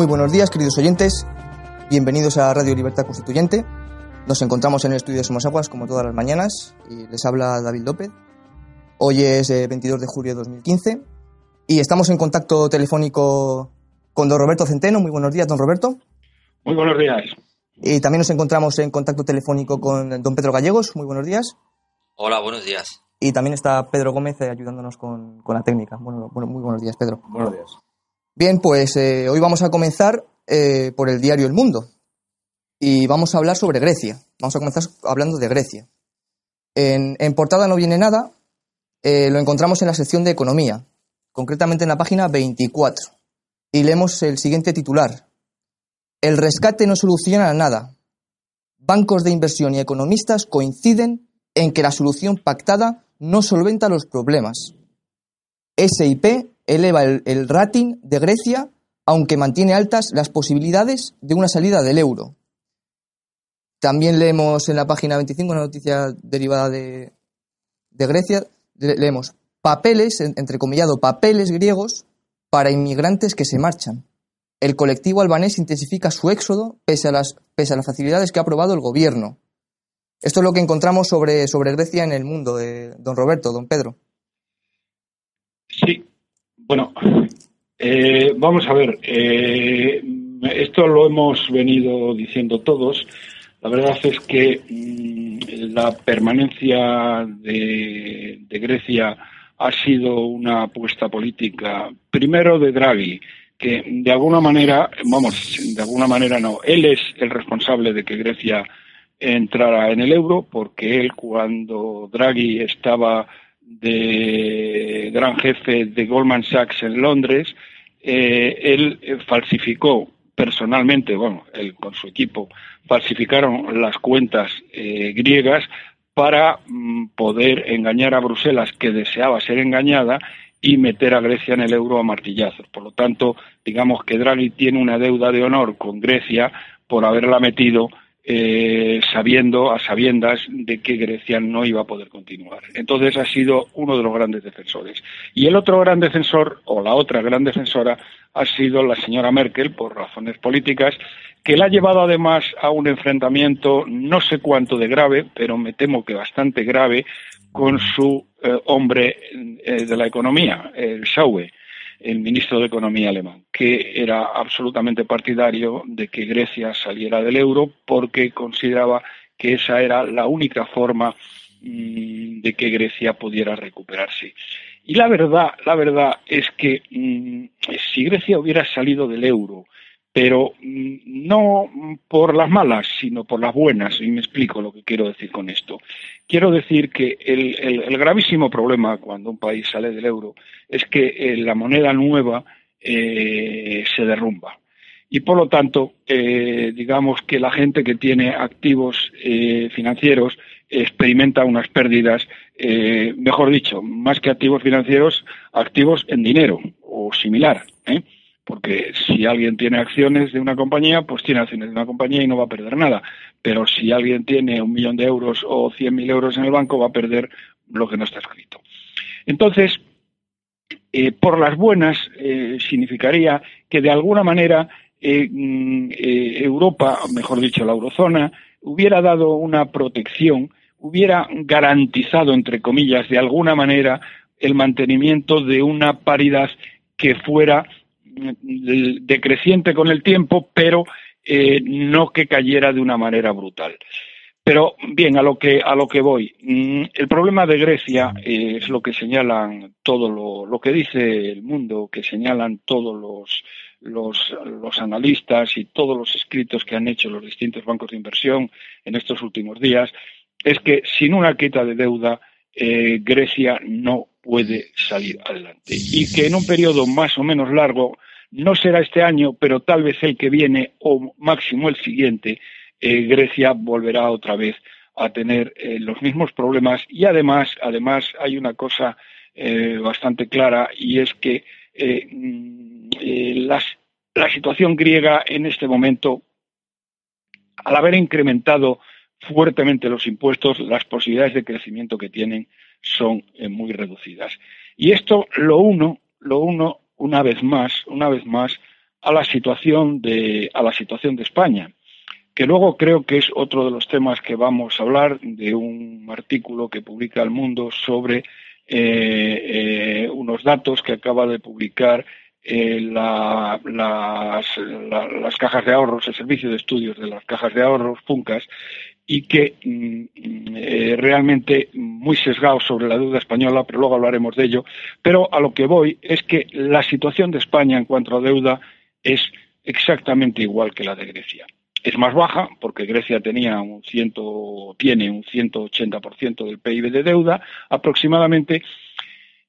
Muy buenos días, queridos oyentes. Bienvenidos a Radio Libertad Constituyente. Nos encontramos en el estudio de Somos Aguas, como todas las mañanas, y les habla David López. Hoy es 22 eh, de julio de 2015 y estamos en contacto telefónico con don Roberto Centeno. Muy buenos días, don Roberto. Muy buenos días. Y también nos encontramos en contacto telefónico con don Pedro Gallegos. Muy buenos días. Hola, buenos días. Y también está Pedro Gómez eh, ayudándonos con, con, la técnica. Bueno, bueno, muy buenos días, Pedro. Buenos días. Bien, pues eh, hoy vamos a comenzar eh, por el diario El Mundo y vamos a hablar sobre Grecia. Vamos a comenzar hablando de Grecia. En, portada no viene nada, eh, lo encontramos en la sección de Economía, concretamente en la página 24. Y leemos el siguiente titular. El rescate no soluciona nada. Bancos de inversión y economistas coinciden en que la solución pactada no solventa los problemas. SIP eleva el, rating de Grecia, aunque mantiene altas las posibilidades de una salida del euro. También leemos en la página 25 una noticia derivada de, Grecia, leemos papeles, entrecomillado, papeles griegos para inmigrantes que se marchan. El colectivo albanés intensifica su éxodo pese a las, pese a las facilidades que ha aprobado el gobierno. Esto es lo que encontramos sobre, sobre Grecia en el mundo, de don Roberto, don Pedro. Sí, bueno, eh, vamos a ver, eh, esto lo hemos venido diciendo todos. La verdad es que mm, la permanencia de, Grecia ha sido una apuesta política, primero de Draghi, que de alguna manera, vamos, de alguna manera no, él es el responsable de que Grecia entrara en el euro, porque él cuando Draghi estaba de gran jefe de Goldman Sachs en Londres, eh, él eh, falsificó personalmente, bueno, él con su equipo, falsificaron las cuentas eh, griegas para mm, poder engañar a Bruselas, que deseaba ser engañada, y meter a Grecia en el euro a martillazos. Por lo tanto, digamos que Draghi tiene una deuda de honor con Grecia por haberla metido eh, sabiendo, a sabiendas de que Grecia no iba a poder continuar. Entonces ha sido uno de los grandes defensores. Y el otro gran defensor, o la otra gran defensora, ha sido la señora Merkel, por razones políticas, que la ha llevado además a un enfrentamiento no sé cuánto de grave, pero me temo que bastante grave, con su eh, hombre eh, de la economía, el Schauer el ministro de Economía alemán, que era absolutamente partidario de que Grecia saliera del euro porque consideraba que esa era la única forma mm, de que Grecia pudiera recuperarse. Y la verdad, la verdad es que mm, si Grecia hubiera salido del euro pero mm, no por las malas, sino por las buenas, y me explico lo que quiero decir con esto. Quiero decir que el, gravísimo problema cuando un país sale del euro es que eh, la moneda nueva eh, se derrumba. Y por lo tanto, eh, digamos que la gente que tiene activos financieros experimenta unas pérdidas, mejor dicho, más que activos financieros, activos en dinero o similar. ¿eh? Porque si alguien tiene acciones de una compañía, pues tiene acciones de una compañía y no va a perder nada. Pero si alguien tiene un millón de euros o cien mil euros en el banco, va a perder lo que no está escrito. Entonces, eh, por las buenas, eh, significaría que de alguna manera eh, mm, Europa, mejor dicho, la eurozona, hubiera dado una protección, hubiera garantizado, entre comillas, de alguna manera, el mantenimiento de una paridad que fuera decreciente con el tiempo, pero eh, no que cayera de una manera brutal. Pero bien, a lo que a lo que voy. Mm, el problema de Grecia eh, es lo que señalan todo lo, que dice el mundo, que señalan todos los, los, los, analistas y todos los escritos que han hecho los distintos bancos de inversión en estos últimos días, es que sin una quita de deuda eh, Grecia no puede salir adelante y que en un periodo más o menos largo, no será este año, pero tal vez el que viene o máximo el siguiente, eh, Grecia volverá otra vez a tener eh, los mismos problemas y además, además hay una cosa eh, bastante clara y es que mm, la situación griega en este momento, al haber incrementado fuertemente los impuestos, las posibilidades de crecimiento que tienen son muy reducidas. Y esto lo uno, lo uno una vez más, una vez más, a la situación de, a la situación de España que luego creo que es otro de los temas que vamos a hablar de un artículo que publica El Mundo sobre eh, eh, unos datos que acaba de publicar eh, las, cajas de ahorros, el servicio de estudios de las cajas de ahorros, FUNCAS, y que mm, realmente muy sesgado sobre la deuda española, pero luego hablaremos de ello. Pero a lo que voy es que la situación de España en cuanto a deuda es exactamente igual que la de Grecia es más baja porque Grecia tenía un ciento, tiene un 180% del PIB de deuda aproximadamente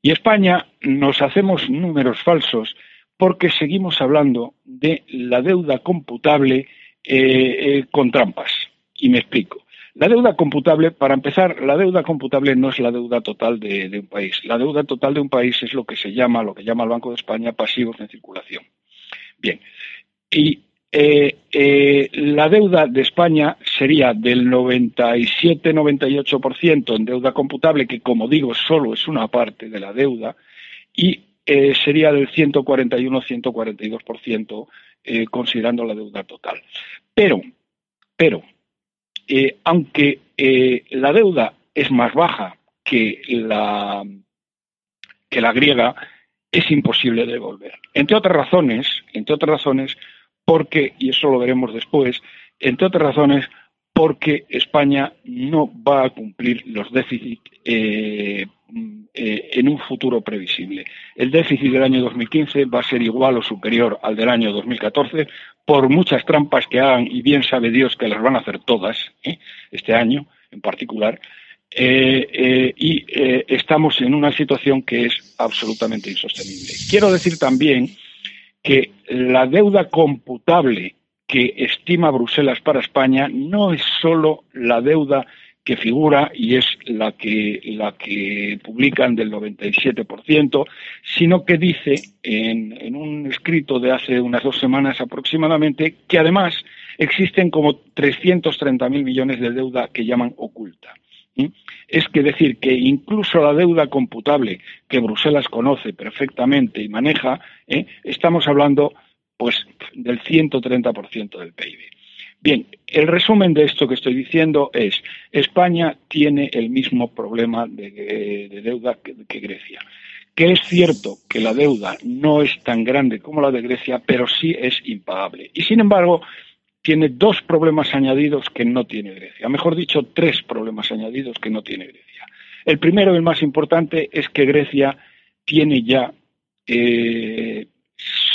y España nos hacemos números falsos porque seguimos hablando de la deuda computable eh, eh, con trampas. Y me explico. La deuda computable, para empezar, la deuda computable no es la deuda total de, de un país. La deuda total de un país es lo que se llama, lo que llama el Banco de España, pasivos en circulación. Bien. Y eh, eh, la deuda de España sería del 97-98% en deuda computable, que como digo solo es una parte de la deuda, y eh, sería del 141-142% eh, considerando la deuda total. Pero, pero, aunque la deuda es más baja que la, que la griega, es imposible devolver. Entre otras razones, entre otras razones, porque, y eso lo veremos después, entre otras razones, porque España no va a cumplir los déficits eh, eh, en un futuro previsible. El déficit del año 2015 va a ser igual o superior al del año 2014 por muchas trampas que hagan, y bien sabe Dios que las van a hacer todas, ¿eh? este año en particular, y estamos en una situación que es absolutamente insostenible. Quiero decir también que la deuda computable que estima Bruselas para España no es solo la deuda que figura y es la que, la que publican del 97%, sino que dice en, en un escrito de hace unas dos semanas aproximadamente que además existen como 330.000 millones de deuda que llaman oculta. Es que decir que incluso la deuda computable que Bruselas conoce perfectamente y maneja, ¿eh? estamos hablando pues del 130% del PIB. Bien, el resumen de esto que estoy diciendo es España tiene el mismo problema de, deuda que Grecia que es cierto que la deuda no es tan grande como la de Grecia, pero sí es impagable. Y sin embargo, tiene dos problemas añadidos que no tiene Grecia. Mejor dicho, tres problemas añadidos que no tiene Grecia. El primero y el más importante es que Grecia tiene ya, eh,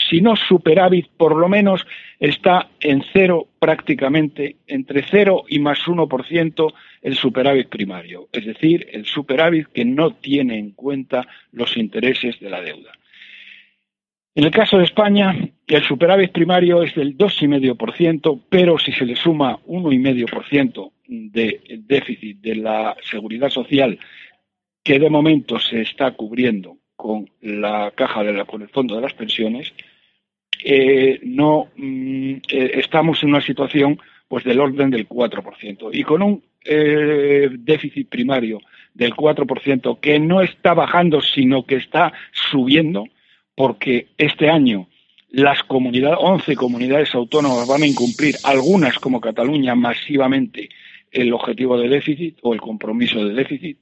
si no superávit, por lo menos está en cero prácticamente, entre cero y más uno por ciento el superávit primario, es decir, el superávit que no tiene en cuenta los intereses de la deuda. En el caso de España, el superávit primario es del 2,5%, pero si se le suma 1,5% de déficit de la seguridad social, que de momento se está cubriendo con la caja de la, con el fondo de las pensiones, eh, no mm, eh, estamos en una situación pues del orden del 4%. Y con un eh, déficit primario del 4%, que no está bajando, sino que está subiendo, porque este año las comunidades, 11 comunidades autónomas van a incumplir, algunas como Cataluña, masivamente el objetivo de déficit o el compromiso de déficit,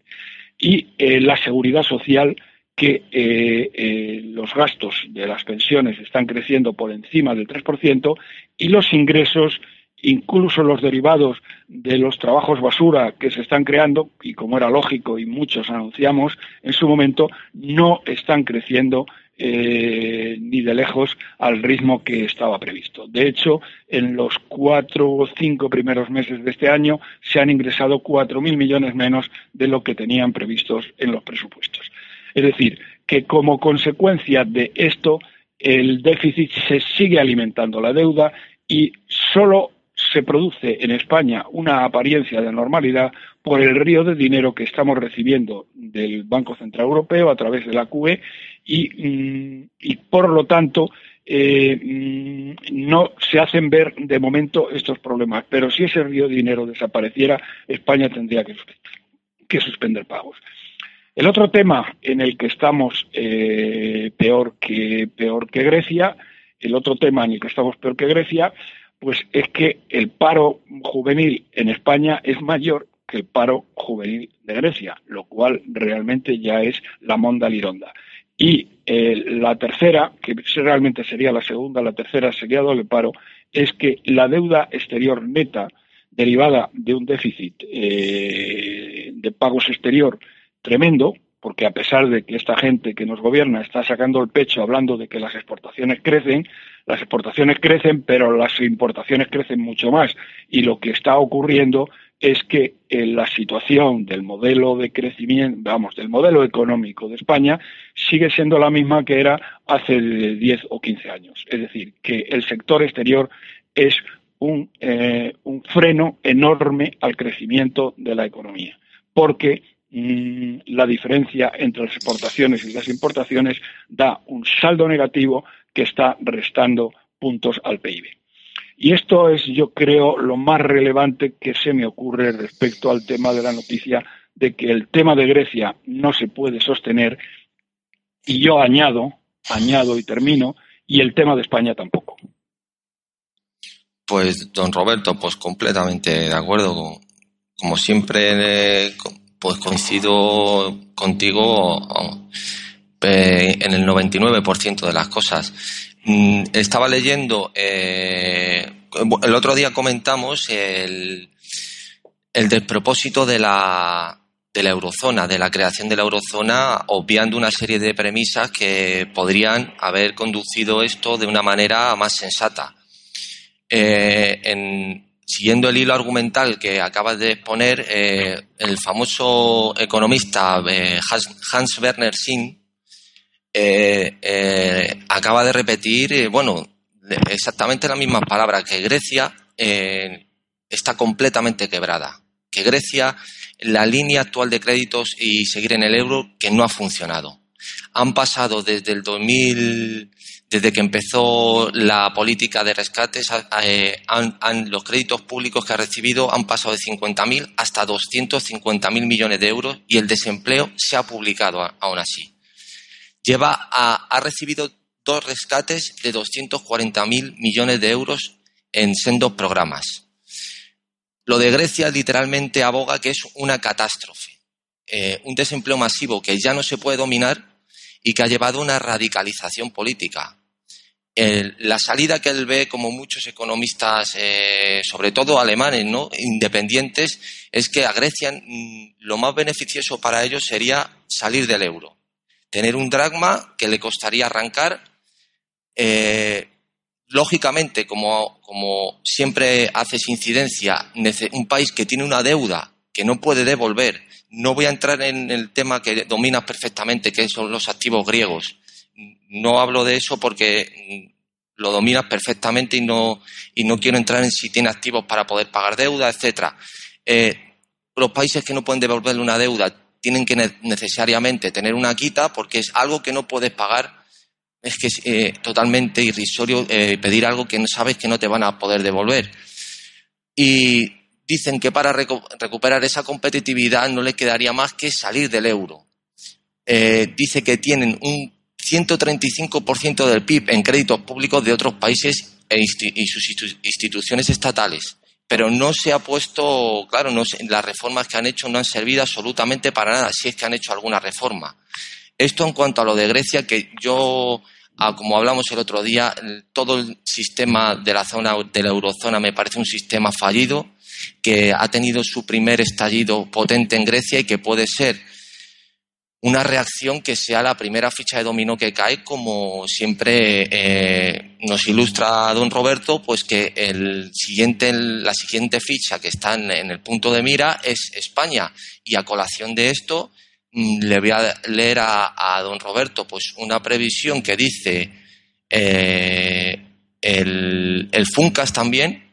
y eh, la seguridad social, que eh, eh, los gastos de las pensiones están creciendo por encima del 3% y los ingresos incluso los derivados de los trabajos basura que se están creando, y como era lógico y muchos anunciamos en su momento, no están creciendo eh, ni de lejos al ritmo que estaba previsto. De hecho, en los cuatro o cinco primeros meses de este año se han ingresado cuatro mil millones menos de lo que tenían previstos en los presupuestos. Es decir, que como consecuencia de esto, el déficit se sigue alimentando la deuda y solo se produce en España una apariencia de normalidad por el río de dinero que estamos recibiendo del Banco Central Europeo a través de la QE y, mm, por lo tanto eh, mm, no se hacen ver de momento estos problemas. Pero si ese río de dinero desapareciera, España tendría que, suspender pagos. El otro tema en el que estamos eh, peor que peor que Grecia, el otro tema en el que estamos peor que Grecia, pues es que el paro juvenil en España es mayor el paro juvenil de Grecia, lo cual realmente ya es la monda lironda. Y eh, la tercera, que realmente sería la segunda, la tercera sería doble paro, es que la deuda exterior neta derivada de un déficit eh, de pagos exterior tremendo, porque a pesar de que esta gente que nos gobierna está sacando el pecho hablando de que las exportaciones crecen, las exportaciones crecen, pero las importaciones crecen mucho más. Y lo que está ocurriendo es que la situación del modelo de crecimiento, vamos, del modelo económico de España sigue siendo la misma que era hace 10 o 15 años. Es decir, que el sector exterior es un, eh, freno enorme al crecimiento de la economía, porque Mm, la diferencia entre las exportaciones y las importaciones da un saldo negativo que está restando puntos al PIB. Y esto es, yo creo, lo más relevante que se me ocurre respecto al tema de la noticia de que el tema de Grecia no se puede sostener y yo añado, añado y termino, y el tema de España tampoco. Pues, don Roberto, pues completamente de acuerdo. Como siempre, pues coincido contigo en el 99% de las cosas. Mm, estaba leyendo, eh, el otro día comentamos el, el despropósito de la, de la eurozona, de la creación de la eurozona, obviando una serie de premisas que podrían haber conducido esto de una manera más sensata. Eh, en, siguiendo el hilo argumental que acabas de exponer, eh, el famoso economista eh, Hans Werner Sinn eh, acaba de repetir, bueno, exactamente las mismas palabras, que Grecia está completamente quebrada, que Grecia, la línea actual de créditos y seguir en el euro, que no ha funcionado. Han pasado desde el 2000 desde que empezó la política de rescates, eh, los créditos públicos que ha recibido han pasado de 50.000 hasta 250.000 millones de euros y el desempleo se ha publicado aún así. Lleva ha recibido dos rescates de 240.000 millones de euros en sendos programas. Lo de Grecia literalmente aboga que es una catástrofe, eh, un desempleo masivo que ya no se puede dominar y que ha llevado a una radicalización política la salida que él ve, como muchos economistas, eh, sobre todo alemanes, ¿no? independientes, es que a Grecia mm, lo más beneficioso para ellos sería salir del euro, tener un dragma que le costaría arrancar. Eh, lógicamente, como, como siempre haces incidencia, un país que tiene una deuda que no puede devolver, no voy a entrar en el tema que dominas perfectamente, que son los activos griegos, no hablo de eso porque lo dominas perfectamente y no, y no quiero entrar en si tiene activos para poder pagar deuda, etcétera. Eh, los países que no pueden devolverle una deuda tienen que necesariamente tener una quita porque es algo que no puedes pagar. Es que es eh, totalmente irrisorio eh, pedir algo que sabes que no te van a poder devolver. Y dicen que para recuperar esa competitividad no le quedaría más que salir del euro. dice que tienen un 135% del PIB en créditos públicos de otros países e y sus instituciones estatales. Pero no se ha puesto, claro, las reformas que han hecho no han servido absolutamente para nada, si es que han hecho alguna reforma. Esto en cuanto a lo de Grecia, que yo como hablamos el otro día, todo el sistema de la zona de la eurozona me parece un sistema fallido que ha tenido su primer estallido potente en Grecia y que puede ser una reacción que sea la primera ficha de dominó que cae, como siempre eh, nos ilustra don Roberto, pues que el siguiente, la siguiente ficha que está en, el punto de mira es España. Y a colación de esto, mm, le voy a leer a, don Roberto pues una previsión que dice eh, el, el FUNCAS también,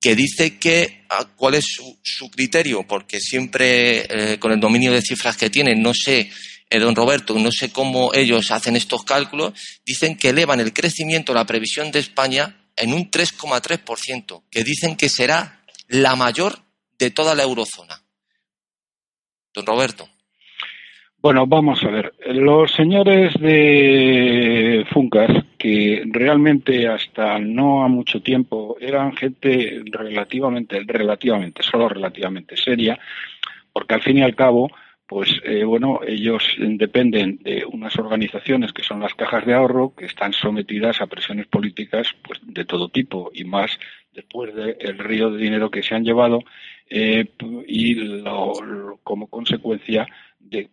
que dice que ah, cuál es su, criterio, porque siempre eh, con el dominio de cifras que tienen, no sé, eh, don Roberto, no sé cómo ellos hacen estos cálculos, dicen que elevan el crecimiento, la previsión de España en un 3,3%, que dicen que será la mayor de toda la eurozona. Don Roberto. Bueno, vamos a ver. Los señores de Funcas, que realmente hasta no a mucho tiempo eran gente relativamente, relativamente, solo relativamente seria, porque al fin y al cabo, pues eh, bueno, ellos dependen de unas organizaciones que son las cajas de ahorro, que están sometidas a presiones políticas pues de todo tipo y más después del río de dinero que se han llevado eh, y como consecuencia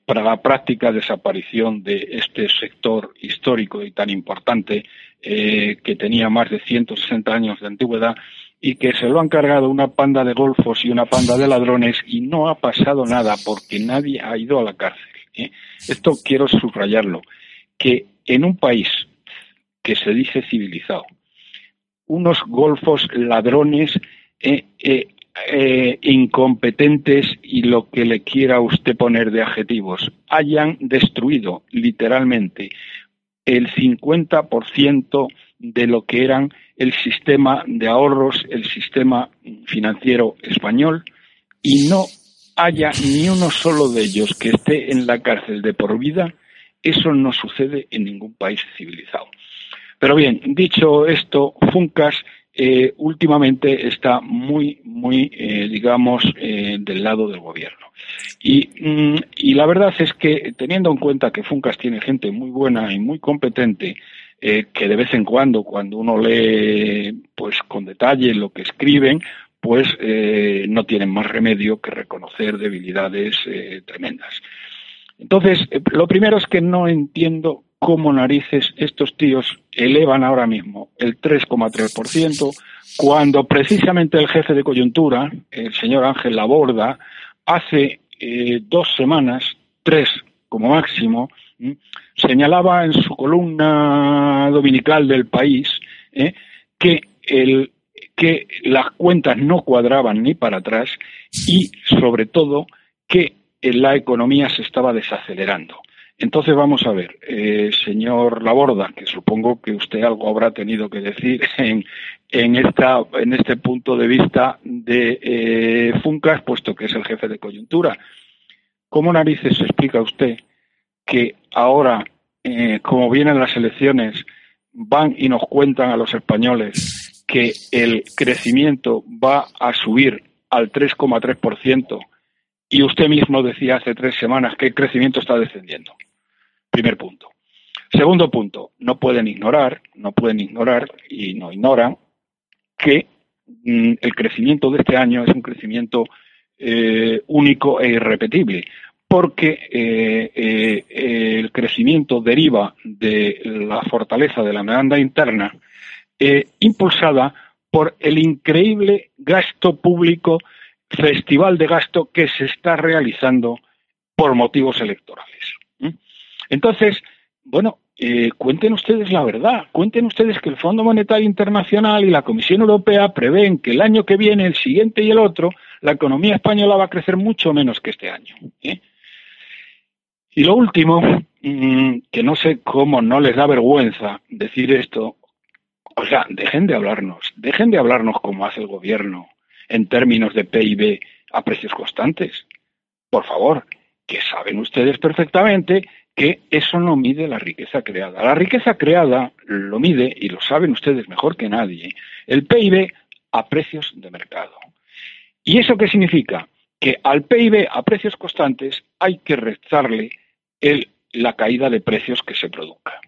para la práctica desaparición de este sector histórico y tan importante eh, que tenía más de 160 años de antigüedad y que se lo han cargado una panda de golfos y una panda de ladrones y no ha pasado nada porque nadie ha ido a la cárcel. ¿eh? Esto quiero subrayarlo, que en un país que se dice civilizado, unos golfos ladrones eh, incompetentes y lo que le quiera usted poner de adjetivos, hayan destruido literalmente el 50% de lo que eran el sistema de ahorros, el sistema financiero español, y no haya ni uno solo de ellos que esté en la cárcel de por vida, eso no sucede en ningún país civilizado. Pero bien, dicho esto, Funcas eh, últimamente está muy, muy, eh, digamos, eh, del lado del gobierno. Y, mm, y, la verdad es que, teniendo en cuenta que Funcas tiene gente muy buena y muy competente, que de vez en cuando, cuando uno lee, pues con detalle lo que escriben, pues no tienen más remedio que reconocer debilidades tremendas. Entonces, lo primero es que no entiendo cómo narices estos tíos elevan ahora mismo el 3,3%, cuando precisamente el jefe de coyuntura, el señor Ángel Laborda, hace eh, dos semanas, tres como máximo, señalaba en su columna dominical del país ¿eh? que, el, que las cuentas no cuadraban ni para atrás y, sobre todo, que la economía se estaba desacelerando. Entonces vamos a ver, eh, señor Laborda, que supongo que usted algo habrá tenido que decir en, este punto de vista de eh, Funcas, puesto que es el jefe de coyuntura. ¿Cómo narices explica usted que ahora, eh, como vienen las elecciones, van y nos cuentan a los españoles que el crecimiento va a subir al 3,3%? Y usted mismo decía hace tres semanas que el crecimiento está descendiendo. Primer punto. Segundo punto, no pueden ignorar, no pueden ignorar y no ignoran que mm, el crecimiento de este año es un crecimiento eh, único e irrepetible, porque eh, eh, el crecimiento deriva de la fortaleza de la demanda interna impulsada por el increíble gasto público, festival de gasto que se está realizando por motivos electorales. Entonces, bueno, eh, cuenten ustedes la verdad, cuenten ustedes que el Fondo Monetario Internacional y la Comisión Europea prevén que el año que viene, el siguiente y el otro, la economía española va a crecer mucho menos que este año. ¿eh? Y lo último, mm, que no sé cómo no les da vergüenza decir esto, o sea, dejen de hablarnos, dejen de hablarnos como hace el gobierno en términos de PIB a precios constantes. Por favor, que saben ustedes perfectamente que eso no mide la riqueza creada. La riqueza creada lo mide, y lo saben ustedes mejor que nadie, el PIB a precios de mercado. ¿Y eso qué significa? Que al PIB a precios constantes hay que restarle la caída de precios que se produzca.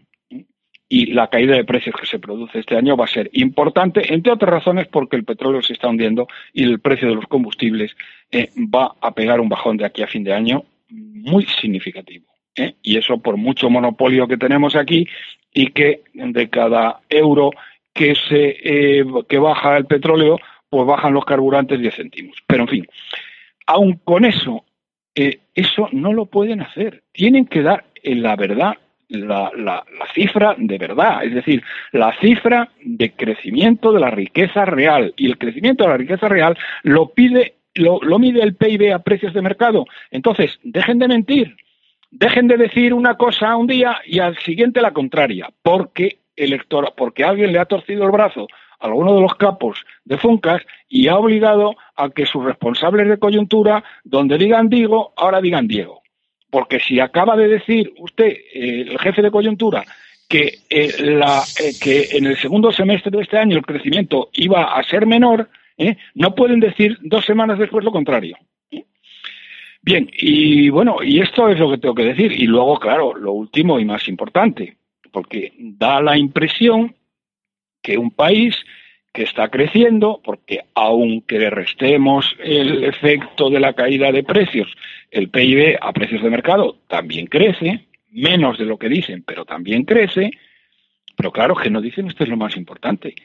Y la caída de precios que se produce este año va a ser importante, entre otras razones porque el petróleo se está hundiendo y el precio de los combustibles eh, va a pegar un bajón de aquí a fin de año muy significativo. ¿eh? Y eso por mucho monopolio que tenemos aquí y que de cada euro que, se, eh, que baja el petróleo, pues bajan los carburantes 10 céntimos. Pero en fin, aun con eso, eso no lo pueden hacer. Tienen que dar la verdad la, la, cifra de verdad, es decir, la cifra de crecimiento de la riqueza real. Y el crecimiento de la riqueza real lo pide, lo, mide el PIB a precios de mercado. Entonces, dejen de mentir, dejen de decir una cosa un día y al siguiente la contraria, porque electora, porque alguien le ha torcido el brazo a alguno de los capos de Funcas y ha obligado a que sus responsables de coyuntura, donde digan digo, ahora digan Diego. Porque si acaba de decir usted, eh, el jefe de coyuntura, que, eh, eh, que en el segundo semestre de este año el crecimiento iba a ser menor, no pueden decir dos semanas después lo contrario. Bien, y bueno, y esto es lo que tengo que decir. Y luego, claro, lo último y más importante, porque da la impresión que un país que está creciendo, porque aunque le restemos el efecto de la caída de precios, el PIB a precios de mercado también crece, menos de lo que dicen, pero también crece, pero claro que no dicen esto es lo más importante.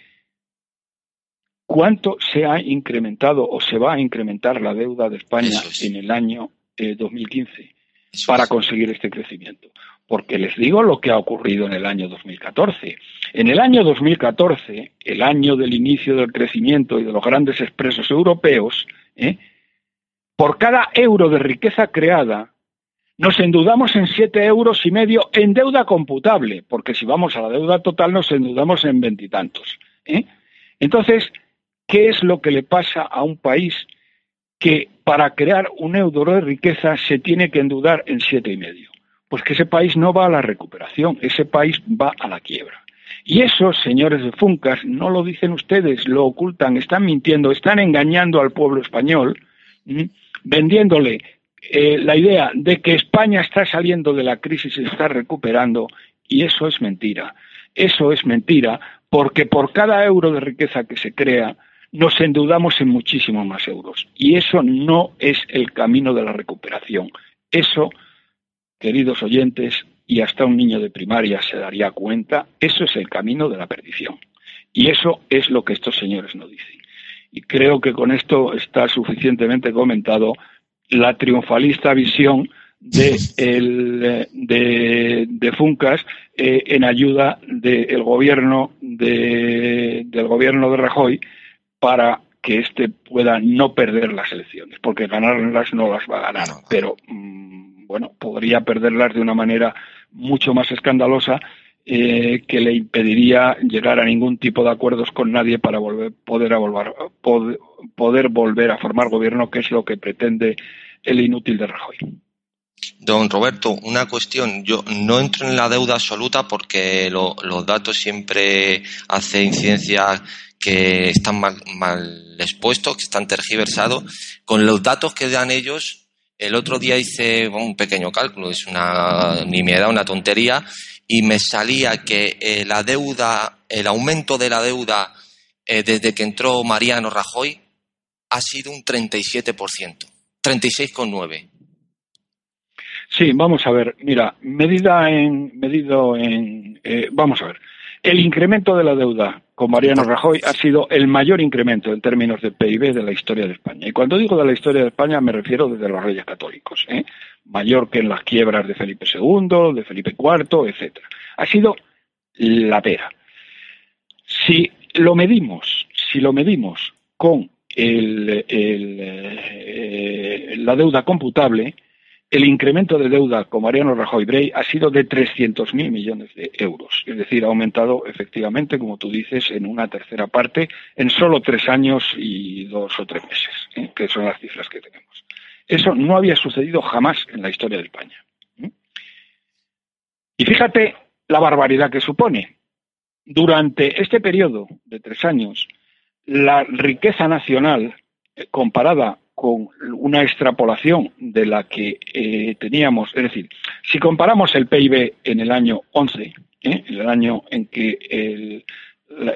¿Cuánto se ha incrementado o se va a incrementar la deuda de España en el año 2015 eh, para conseguir este crecimiento? porque les digo lo que ha ocurrido en el año 2014. En el año 2014, el año del inicio del crecimiento y de los grandes expresos europeos, ¿eh? Por cada euro de riqueza creada, nos endeudamos en siete euros y medio en deuda computable, porque si vamos a la deuda total nos endeudamos en veintitantos. ¿eh? Entonces, ¿qué es lo que le pasa a un país que para crear un euro de riqueza se tiene que endeudar en siete y medio? pues que ese país no va a la recuperación, ese país va a la quiebra. Y eso, señores de Funcas, no lo dicen ustedes, lo ocultan, están mintiendo, están engañando al pueblo español, vendiéndole eh, la idea de que España está saliendo de la crisis y está recuperando, y eso es mentira. Eso es mentira, porque por cada euro de riqueza que se crea, nos endeudamos en muchísimos más euros. Y eso no es el camino de la recuperación. Eso queridos oyentes, y hasta un niño de primaria se daría cuenta, eso es el camino de la perdición. Y eso es lo que estos señores no dicen. Y creo que con esto está suficientemente comentado la triunfalista visión de, el, de, Funcas eh, en ayuda del gobierno de, del gobierno de Rajoy para que éste pueda no perder las elecciones, porque ganarlas no las va a ganar, pero mm, bueno, podría perderlas de una manera mucho más escandalosa eh, que le impediría llegar a ningún tipo de acuerdos con nadie para volver, poder, volver, poder, volver a formar gobierno, que es lo que pretende el inútil de Rajoy. Don Roberto, una cuestión. Yo no entro en la deuda absoluta porque los datos siempre hacen incidencia que están mal, mal, expuestos, que están tergiversados. Con los datos que dan ellos, el otro día hice un pequeño cálculo, es una nimiedad, una tontería, y me salía que eh, la deuda, el aumento de la deuda eh, desde que entró Mariano Rajoy ha sido un 37%, 36,9%. Sí, vamos a ver, mira, medida en, medido en, eh, vamos a ver, el incremento de la deuda con Mariano Rajoy ha sido el mayor incremento en términos de PIB de la historia de España. Y cuando digo de la historia de España me refiero desde los reyes católicos, ¿eh? Mayor que en las quiebras de Felipe II, de Felipe IV, etcétera. Ha sido la pera. Si lo medimos, si lo medimos con el, eh, la deuda computable, el incremento de deuda con Mariano Rajoy Brey ha sido de 300.000 millones de euros. Es decir, ha aumentado efectivamente, como tú dices, en una tercera parte en solo tres años y dos o tres meses, ¿eh? que son las cifras que tenemos. Eso no había sucedido jamás en la historia de España. Y fíjate la barbaridad que supone. Durante este periodo de tres años, la riqueza nacional eh, comparada con una extrapolación de la que eh, teníamos, es decir, si comparamos el PIB en el año 11 ¿eh? en el año en que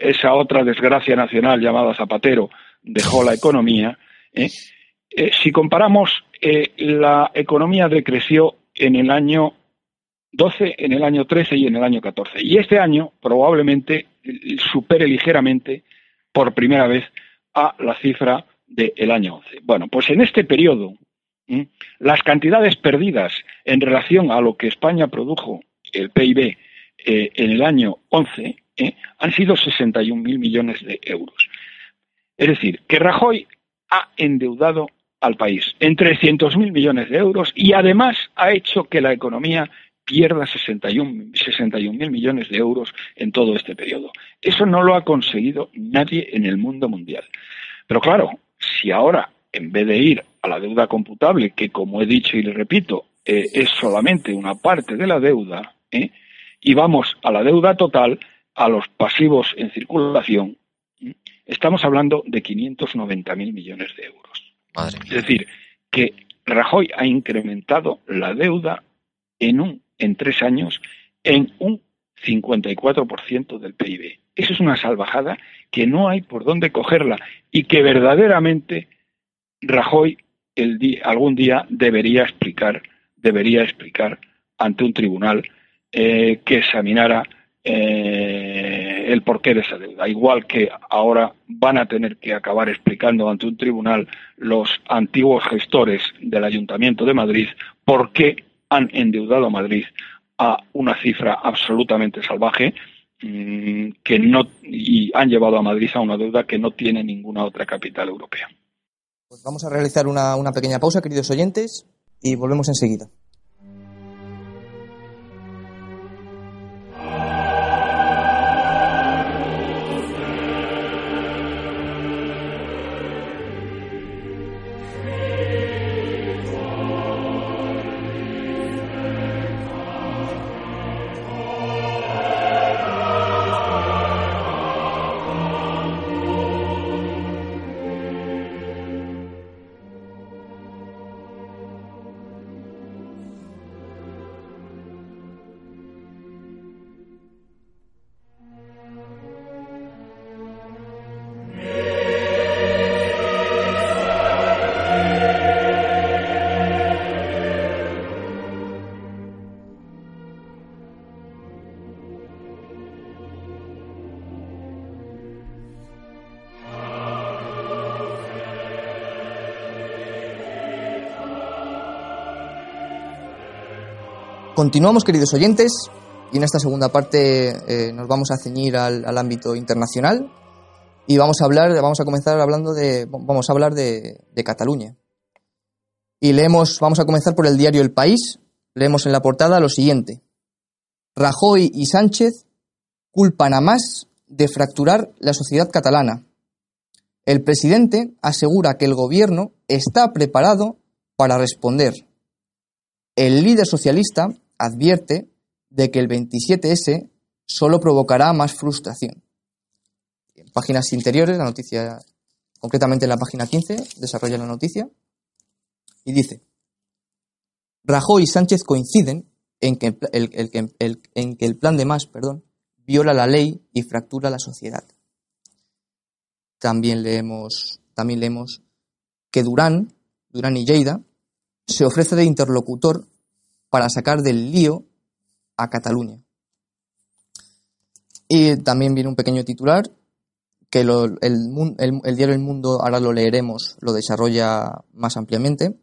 esa otra desgracia nacional llamada Zapatero dejó la economía, si comparamos, la economía decreció en el año 12, en el año 13 y en el año 14. Y este año probablemente supere ligeramente por primera vez a la cifra del año 11. Bueno, pues en este periodo, las cantidades perdidas en relación a lo que España produjo, el PIB, eh, en el año 11, eh, han sido 61.000 millones de euros. Es decir, que Rajoy ha endeudado al país en 300.000 millones de euros y además ha hecho que la economía pierda 61.000 61 millones de euros en todo este periodo. Eso no lo ha conseguido nadie en el mundo mundial. Pero claro, si ahora, en vez de ir a la deuda computable, que como he dicho y le repito, eh, es solamente una parte de la deuda, ¿eh? y vamos a la deuda total, a los pasivos en circulación, estamos hablando de 590.000 millones de euros. Es decir, que Rajoy ha incrementado la deuda en, un, en tres años en un 54% del PIB. Eso es una salvajada que no hay por dónde cogerla y que verdaderamente Rajoy el algún día debería explicar, debería explicar ante un tribunal eh, que examinara eh, el porqué de esa deuda. Igual que ahora van a tener que acabar explicando ante un tribunal los antiguos gestores del Ayuntamiento de Madrid por qué han endeudado a Madrid a una cifra absolutamente salvaje mm, que no y han llevado a Madrid a una deuda que no tiene ninguna otra capital europea. Pues vamos a realizar una, una pequeña pausa, queridos oyentes, y volvemos enseguida. Continuamos, queridos oyentes, y en esta segunda parte eh, nos vamos a ceñir al, ámbito internacional y vamos a hablar, vamos a comenzar hablando de, vamos a hablar de, Cataluña. Y leemos, vamos a comenzar por el diario El País. Leemos en la portada lo siguiente: Rajoy y Sánchez culpan a más de fracturar la sociedad catalana. El presidente asegura que el gobierno está preparado para responder. El líder socialista advierte de que el 27S solo provocará más frustración. En páginas interiores, la noticia, concretamente en la página 15, desarrolla la noticia y dice, Rajoy y Sánchez coinciden en que el, en que el plan de más perdón, viola la ley y fractura la sociedad. También leemos, también leemos que Durán, Durán y Lleida, se ofrece de interlocutor para sacar del lío a Cataluña. Y también viene un pequeño titular que el, diario El Mundo, ahora lo leeremos, lo desarrolla más ampliamente.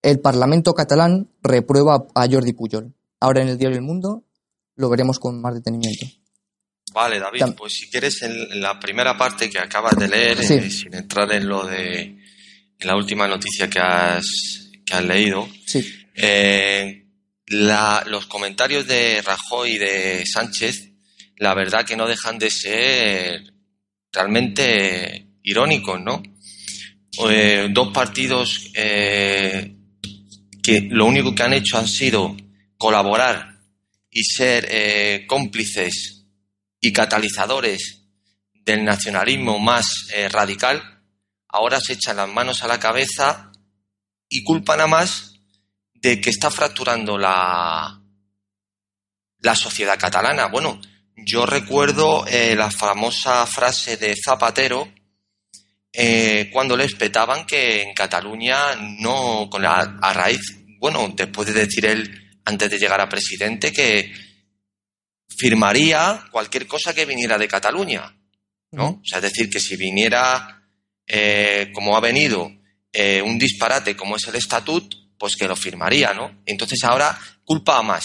El Parlamento catalán reprueba a Jordi Pujol. Ahora en el diario El Mundo lo veremos con más detenimiento. Vale, David, pues si quieres en la primera parte que acabas de leer, eh, sin entrar en lo de en la última noticia que has, que has leído, sí. Eh, los comentarios de Rajoy y de Sánchez, la verdad que no dejan de ser realmente irónicos, ¿no? Eh, dos partidos eh, que lo único que han hecho han sido colaborar y ser eh, cómplices y catalizadores del nacionalismo más radical, ahora se echan las manos a la cabeza y culpan a más de que está fracturando la, la sociedad catalana. Bueno, yo recuerdo eh, la famosa frase de Zapatero eh, cuando le espetaban que en Cataluña no, con la, a raíz, bueno, después de decir él antes de llegar a presidente que firmaría cualquier cosa que viniera de Cataluña, ¿no? O sea, es decir, que si viniera, eh, como ha venido, un disparate como es el estatut, pues que lo firmaría, ¿no? Entonces ahora culpa a más.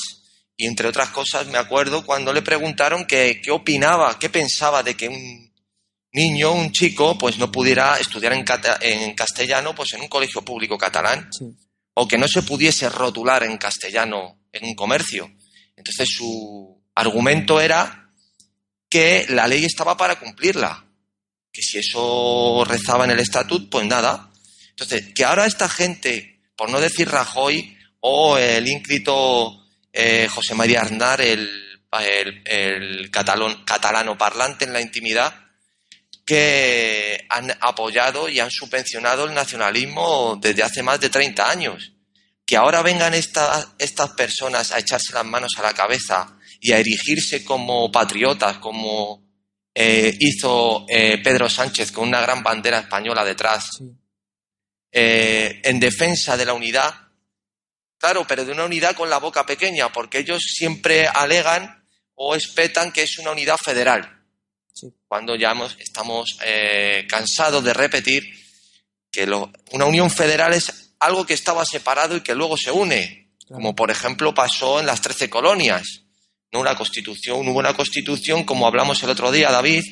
Y entre otras cosas me acuerdo cuando le preguntaron qué opinaba, qué pensaba de que un niño, un chico, pues no pudiera estudiar en, en castellano pues en un colegio público catalán. O que no se pudiese rotular en castellano en un comercio. Entonces su argumento era que la ley estaba para cumplirla. Que si eso rezaba en el estatut, pues nada. Entonces, que ahora esta gente, por no decir Rajoy o el ínclito eh, José María Arnar, el, el, catalano parlante en la intimidad, que han apoyado y han subvencionado el nacionalismo desde hace más de 30 años. Que ahora vengan estas personas a echarse las manos a la cabeza y a erigirse como patriotas, como eh, hizo eh, Pedro Sánchez con una gran bandera española detrás, en defensa de la unidad, Claro, pero de una unidad con la boca pequeña, porque ellos siempre alegan o espetan que es una unidad federal. Cuando ya estamos eh, cansados de repetir que una unión federal es algo que estaba separado y que luego se une, como por ejemplo pasó en las trece colonias. No una constitución, hubo una constitución, como hablamos el otro día, David,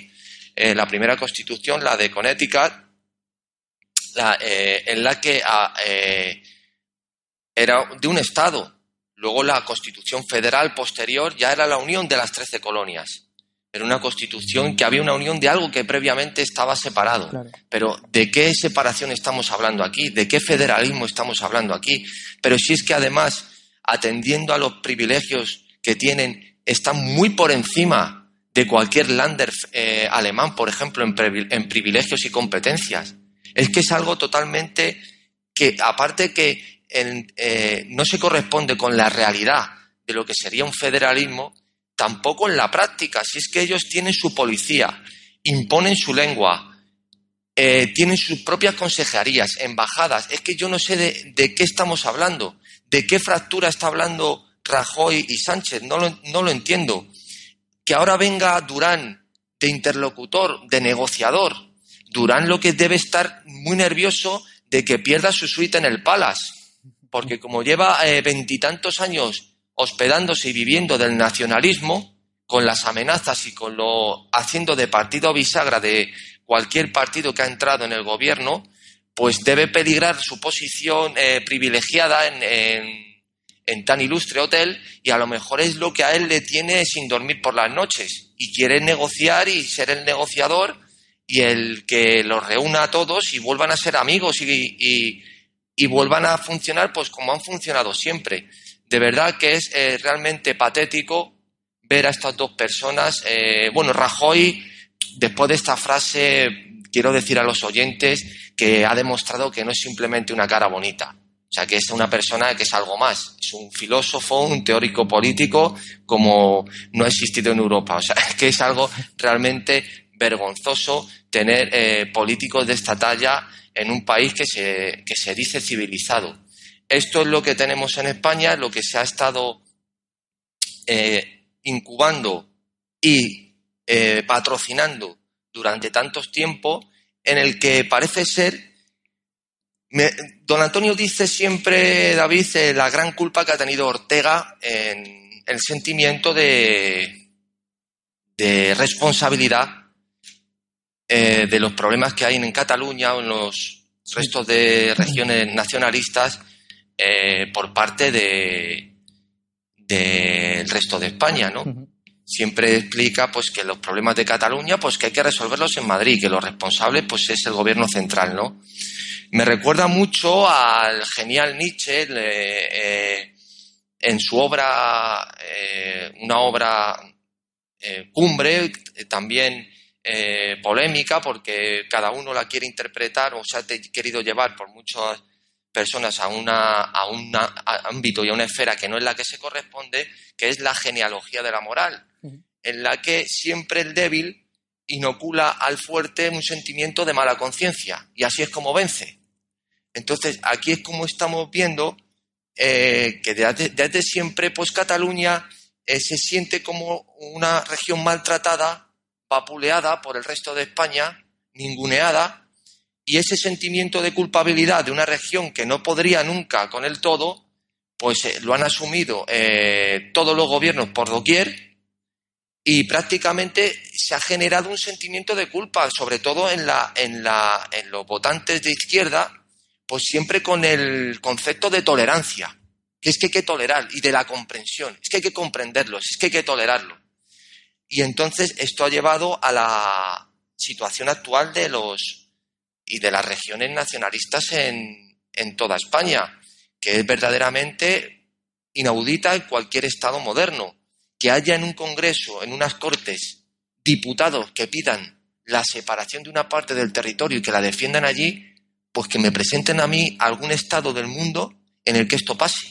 eh, la primera constitución, la de Connecticut, eh, en la que ah, era de un Estado. Luego la Constitución Federal posterior ya era la unión de las trece colonias. Era una constitución que había una unión de algo que previamente estaba separado. Pero ¿de qué separación estamos hablando aquí? ¿De qué federalismo estamos hablando aquí? Pero si es que además, atendiendo a los privilegios que tienen, están muy por encima de cualquier lander eh, alemán, por ejemplo, en privilegios y competencias. Es que es algo totalmente que, aparte que eh, no se corresponde con la realidad de lo que sería un federalismo, tampoco en la práctica. Si es que ellos tienen su policía, imponen su lengua, eh, tienen sus propias consejerías, embajadas. Es que yo no sé de, qué estamos hablando, de qué fractura está hablando Rajoy y Sánchez, no lo, no lo entiendo. Que ahora venga Durán de interlocutor, de negociador. Durán lo que debe estar muy nervioso de que pierda su suite en el Palace porque como lleva eh, veintitantos años hospedándose y viviendo del nacionalismo, con las amenazas y con lo haciendo de partido bisagra de cualquier partido que ha entrado en el gobierno, pues debe peligrar su posición eh, privilegiada en, en, tan ilustre hotel y a lo mejor es lo que a él le tiene sin dormir por las noches y quiere negociar y ser el negociador y el que los reúna a todos y vuelvan a ser amigos y vuelvan a funcionar pues como han funcionado siempre. De verdad que es eh, realmente patético ver a estas dos personas. Eh, bueno, Rajoy, después de esta frase, quiero decir a los oyentes que ha demostrado que no es simplemente una cara bonita. O sea, que es una persona que es algo más. Es un filósofo, un teórico político como no ha existido en Europa. O sea, que es algo realmente vergonzoso tener eh, políticos de esta talla en un país que se, que se dice civilizado. Esto es lo que tenemos en España, lo que se ha estado eh, incubando y eh, patrocinando durante tantos tiempos, en el que parece ser. don Antonio dice siempre, David, la gran culpa que ha tenido Ortega en el sentimiento de, de responsabilidad eh, de los problemas que hay en Cataluña o en los restos de regiones nacionalistas eh, por parte de del resto de España, ¿no? Siempre explica pues que los problemas de Cataluña pues que hay que resolverlos en Madrid, que los responsables pues es el gobierno central, ¿no? Me recuerda mucho al genial Nietzsche eh, en su obra, una obra cumbre, también eh, polémica porque cada uno la quiere interpretar o se ha querido llevar por muchas personas a, una, a un ámbito y a una esfera que no es la que se corresponde, que es la genealogía de la moral, en la que siempre el débil inocula al fuerte un sentimiento de mala conciencia y así es como vence. Entonces, aquí es como estamos viendo eh, que desde, siempre, pues Cataluña eh, se siente como una región maltratada, vapuleada por el resto de España, ninguneada, y ese sentimiento de culpabilidad de una región que no podría nunca con el todo, pues eh, lo han asumido eh, todos los gobiernos por doquier y prácticamente se ha generado un sentimiento de culpa, sobre todo en, la, en, la, en los votantes de izquierda, pues siempre con el concepto de tolerancia, que es que hay que tolerar, y de la comprensión, es que hay que comprenderlo, es que hay que tolerarlo. Y entonces esto ha llevado a la situación actual de los y de las regiones nacionalistas en, en toda España, que es verdaderamente inaudita en cualquier Estado moderno. Que haya en un Congreso, en unas Cortes, diputados que pidan la separación de una parte del territorio y que la defiendan allí, pues que me presenten a mí algún Estado del mundo en el que esto pase.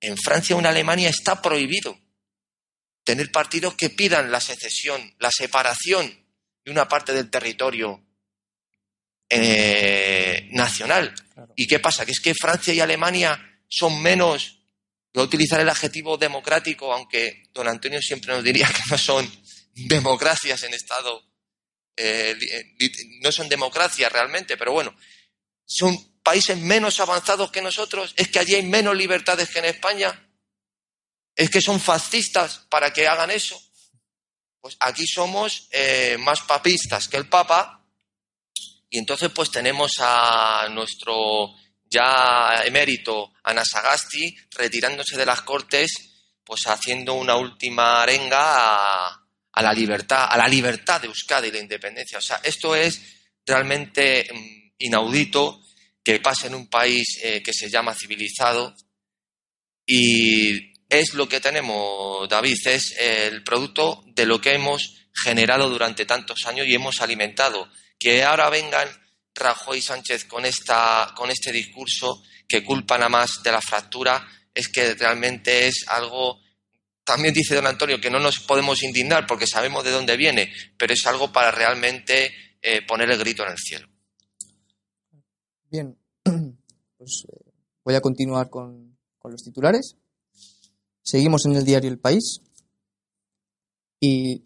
En Francia o en Alemania está prohibido tener partidos que pidan la secesión, la separación de una parte del territorio eh, nacional. ¿Y qué pasa? Que es que Francia y Alemania son menos, voy a utilizar el adjetivo democrático, aunque don Antonio siempre nos diría que no son democracias en Estado, eh, no son democracias realmente, pero bueno, son países menos avanzados que nosotros, es que allí hay menos libertades que en España, es que son fascistas para que hagan eso. Pues aquí somos eh, más papistas que el Papa y entonces pues tenemos a nuestro ya emérito Anasagasti retirándose de las Cortes, pues haciendo una última arenga a, la libertad, a la libertad de Euskadi y la independencia. O sea, esto es realmente mm, inaudito que pase en un país eh, que se llama civilizado y es lo que tenemos, David, es el producto de lo que hemos generado durante tantos años y hemos alimentado que ahora vengan Rajoy y Sánchez con, esta, con este discurso que culpan a más de la fractura, es que realmente es algo, también dice don Antonio, que no nos podemos indignar porque sabemos de dónde viene, pero es algo para realmente eh, poner el grito en el cielo. Bien, pues eh, voy a continuar con, con los titulares. Seguimos en el diario El País y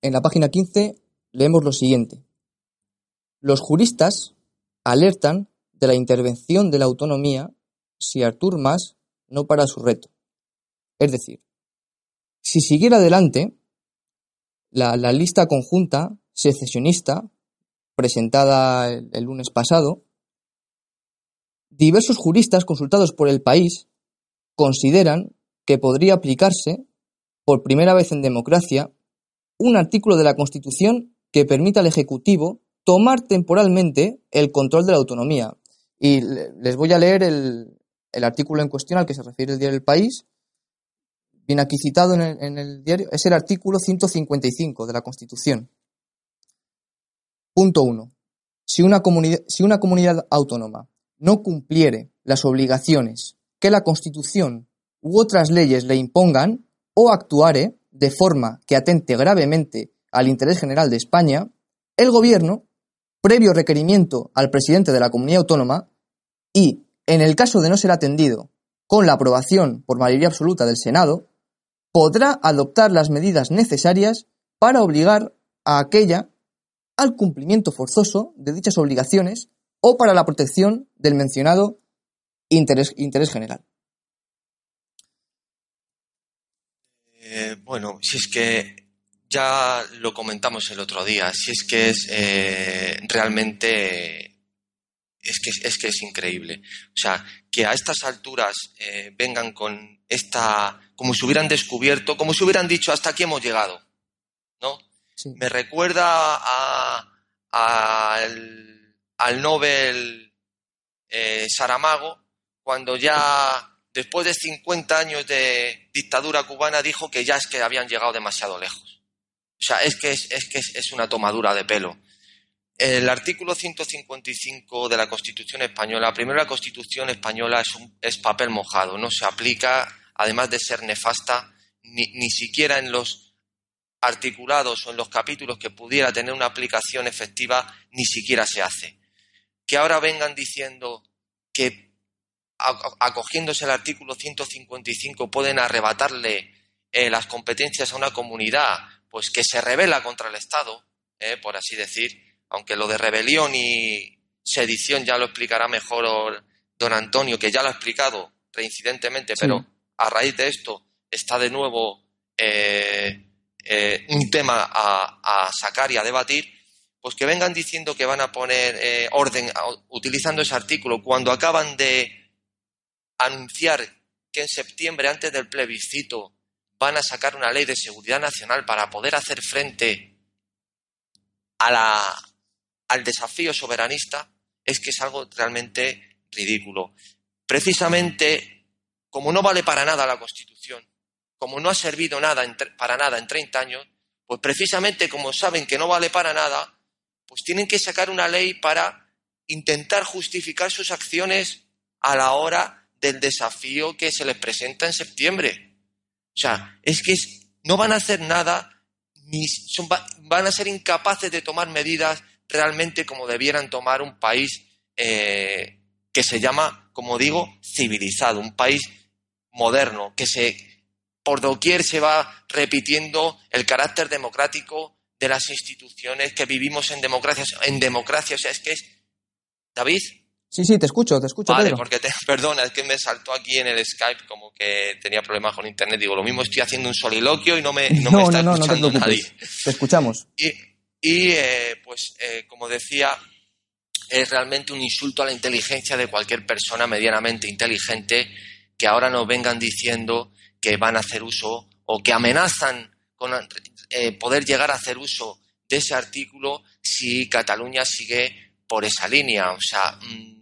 en la página 15 leemos lo siguiente. Los juristas alertan de la intervención de la autonomía si Artur Mas no para su reto. Es decir, si siguiera adelante, la, lista conjunta secesionista presentada el lunes pasado, diversos juristas consultados por el país consideran que podría aplicarse, por primera vez en democracia, un artículo de la Constitución que permita al Ejecutivo tomar temporalmente el control de la autonomía. Y les voy a leer el, artículo en cuestión al que se refiere el diario El País. Viene aquí citado en el, diario. Es el artículo 155 de la Constitución. Punto 1. Si una, si una comunidad autónoma no cumpliere las obligaciones que la Constitución u otras leyes le impongan o actuare de forma que atente gravemente al interés general de España, el Gobierno, previo requerimiento al presidente de la comunidad autónoma, y, en el caso de no ser atendido, con la aprobación por mayoría absoluta del Senado, podrá adoptar las medidas necesarias para obligar a aquella al cumplimiento forzoso de dichas obligaciones o para la protección del mencionado interés, interés general. Eh, bueno, si es que ya lo comentamos el otro día, si es que es eh, realmente es que, es que es increíble. O sea, que a estas alturas eh, vengan con esta, como si hubieran descubierto, como si hubieran dicho, hasta aquí hemos llegado, ¿no? Me recuerda a, al, al Nobel eh, Saramago, cuando ya después de 50 años de dictadura cubana dijo que ya es que habían llegado demasiado lejos. O sea, es que es, que es, una tomadura de pelo. el artículo 155 de la Constitución española, primero la Constitución española es, es papel mojado, no se aplica, además de ser nefasta, ni, ni siquiera en los articulados o en los capítulos que pudiera tener una aplicación efectiva, ni siquiera se hace. Que ahora vengan diciendo que acogiéndose al artículo 155 pueden arrebatarle eh, las competencias a una comunidad, pues que se revela contra el Estado, eh, por así decir, aunque lo de rebelión y sedición ya lo explicará mejor don Antonio, que ya lo ha explicado reincidentemente, pero a raíz de esto está de nuevo eh, eh, un tema a, sacar y a debatir, pues que vengan diciendo que van a poner orden utilizando ese artículo cuando acaban de anunciar que en septiembre, antes del plebiscito, van a sacar una ley de seguridad nacional para poder hacer frente a la, al desafío soberanista, es que es algo realmente ridículo. Precisamente, como no vale para nada la Constitución, como no ha servido nada para nada en 30 años, pues precisamente como saben que no vale para nada, pues tienen que sacar una ley para intentar justificar sus acciones a la hora del desafío que se les presenta en septiembre. O sea, es que no van a hacer nada, ni son, van a ser incapaces de tomar medidas realmente como debieran tomar un país eh, que se llama, como digo, civilizado, un país moderno, que se por doquier se va repitiendo el carácter democrático de las instituciones que vivimos en democracia. En democracia, o sea, es que es. David. Sí, sí, te escucho, te escucho. Vale, porque te, perdona, es que me saltó aquí en el Skype como que tenía problemas con internet. Digo, lo mismo estoy haciendo un soliloquio y no me, no, me está escuchando nadie. Te escuchamos. Y, y eh, pues, eh, como decía, es realmente un insulto a la inteligencia de cualquier persona medianamente inteligente que ahora nos vengan diciendo que van a hacer uso o que amenazan con eh, poder llegar a hacer uso de ese artículo si Cataluña sigue por esa línea. O sea, mm,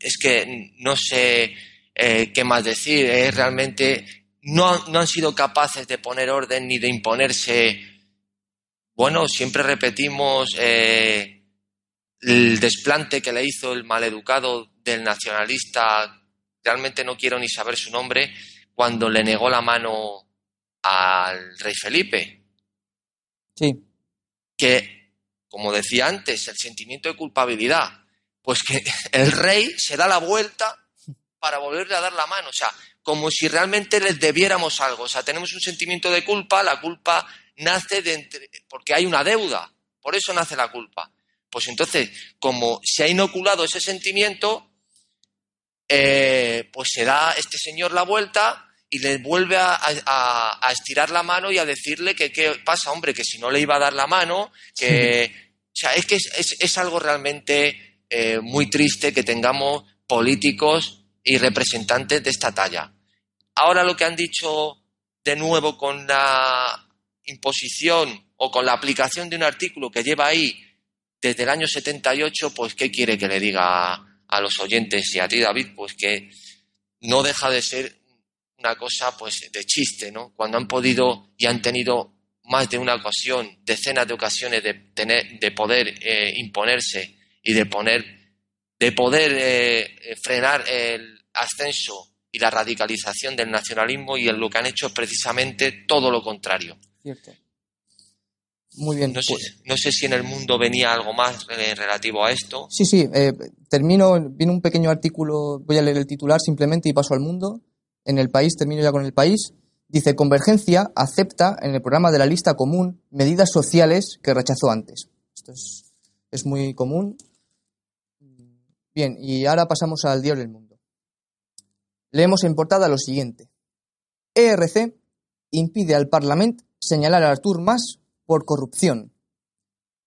es que no sé eh, qué más decir. Eh, realmente no, no han sido capaces de poner orden ni de imponerse. Bueno, siempre repetimos el desplante que le hizo el maleducado del nacionalista, realmente no quiero ni saber su nombre, cuando le negó la mano al rey Felipe. Sí. Que, como decía antes, el sentimiento de culpabilidad, pues que el rey se da la vuelta para volverle a dar la mano, o sea, como si realmente les debiéramos algo, o sea, tenemos un sentimiento de culpa, la culpa nace de porque hay una deuda, por eso nace la culpa. Pues entonces, como se ha inoculado ese sentimiento, eh, pues se da este señor la vuelta y le vuelve a, estirar la mano y a decirle que qué pasa, hombre, que si no le iba a dar la mano, que... O sea, es que es, algo realmente eh, muy triste que tengamos políticos y representantes de esta talla. Ahora lo que han dicho de nuevo con la imposición o con la aplicación de un artículo que lleva ahí desde el año 78, pues ¿qué quiere que le diga a los oyentes y a ti, David? Pues que no deja de ser una cosa pues de chiste, ¿no? Cuando han podido y han tenido más de una ocasión, decenas de ocasiones de tener, de poder eh, imponerse y de poner, de poder eh, frenar el ascenso y la radicalización del nacionalismo y lo que han hecho es precisamente todo lo contrario. Cierto. Muy bien. No, sé, pues no sé si en el mundo venía algo más eh, relativo a esto. Sí, sí. termino, viene un pequeño artículo, voy a leer el titular simplemente y paso al mundo en el país, termino ya con el país, dice Convergencia acepta en el programa de la lista común medidas sociales que rechazó antes. Esto es, muy común. Bien, y ahora pasamos al diario del mundo. Leemos en portada lo siguiente. ERC impide al Parlamento señalar a Artur Mas por corrupción.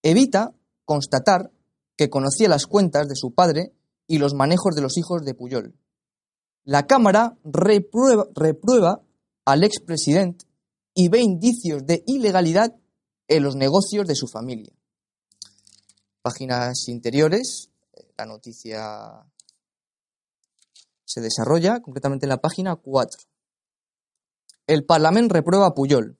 Evita constatar que conocía las cuentas de su padre y los manejos de los hijos de Puyol. La Cámara reprueba, reprueba al expresidente y ve indicios de ilegalidad en los negocios de su familia. Páginas interiores, la noticia se desarrolla concretamente en la página 4. El Parlamento reprueba a Puyol.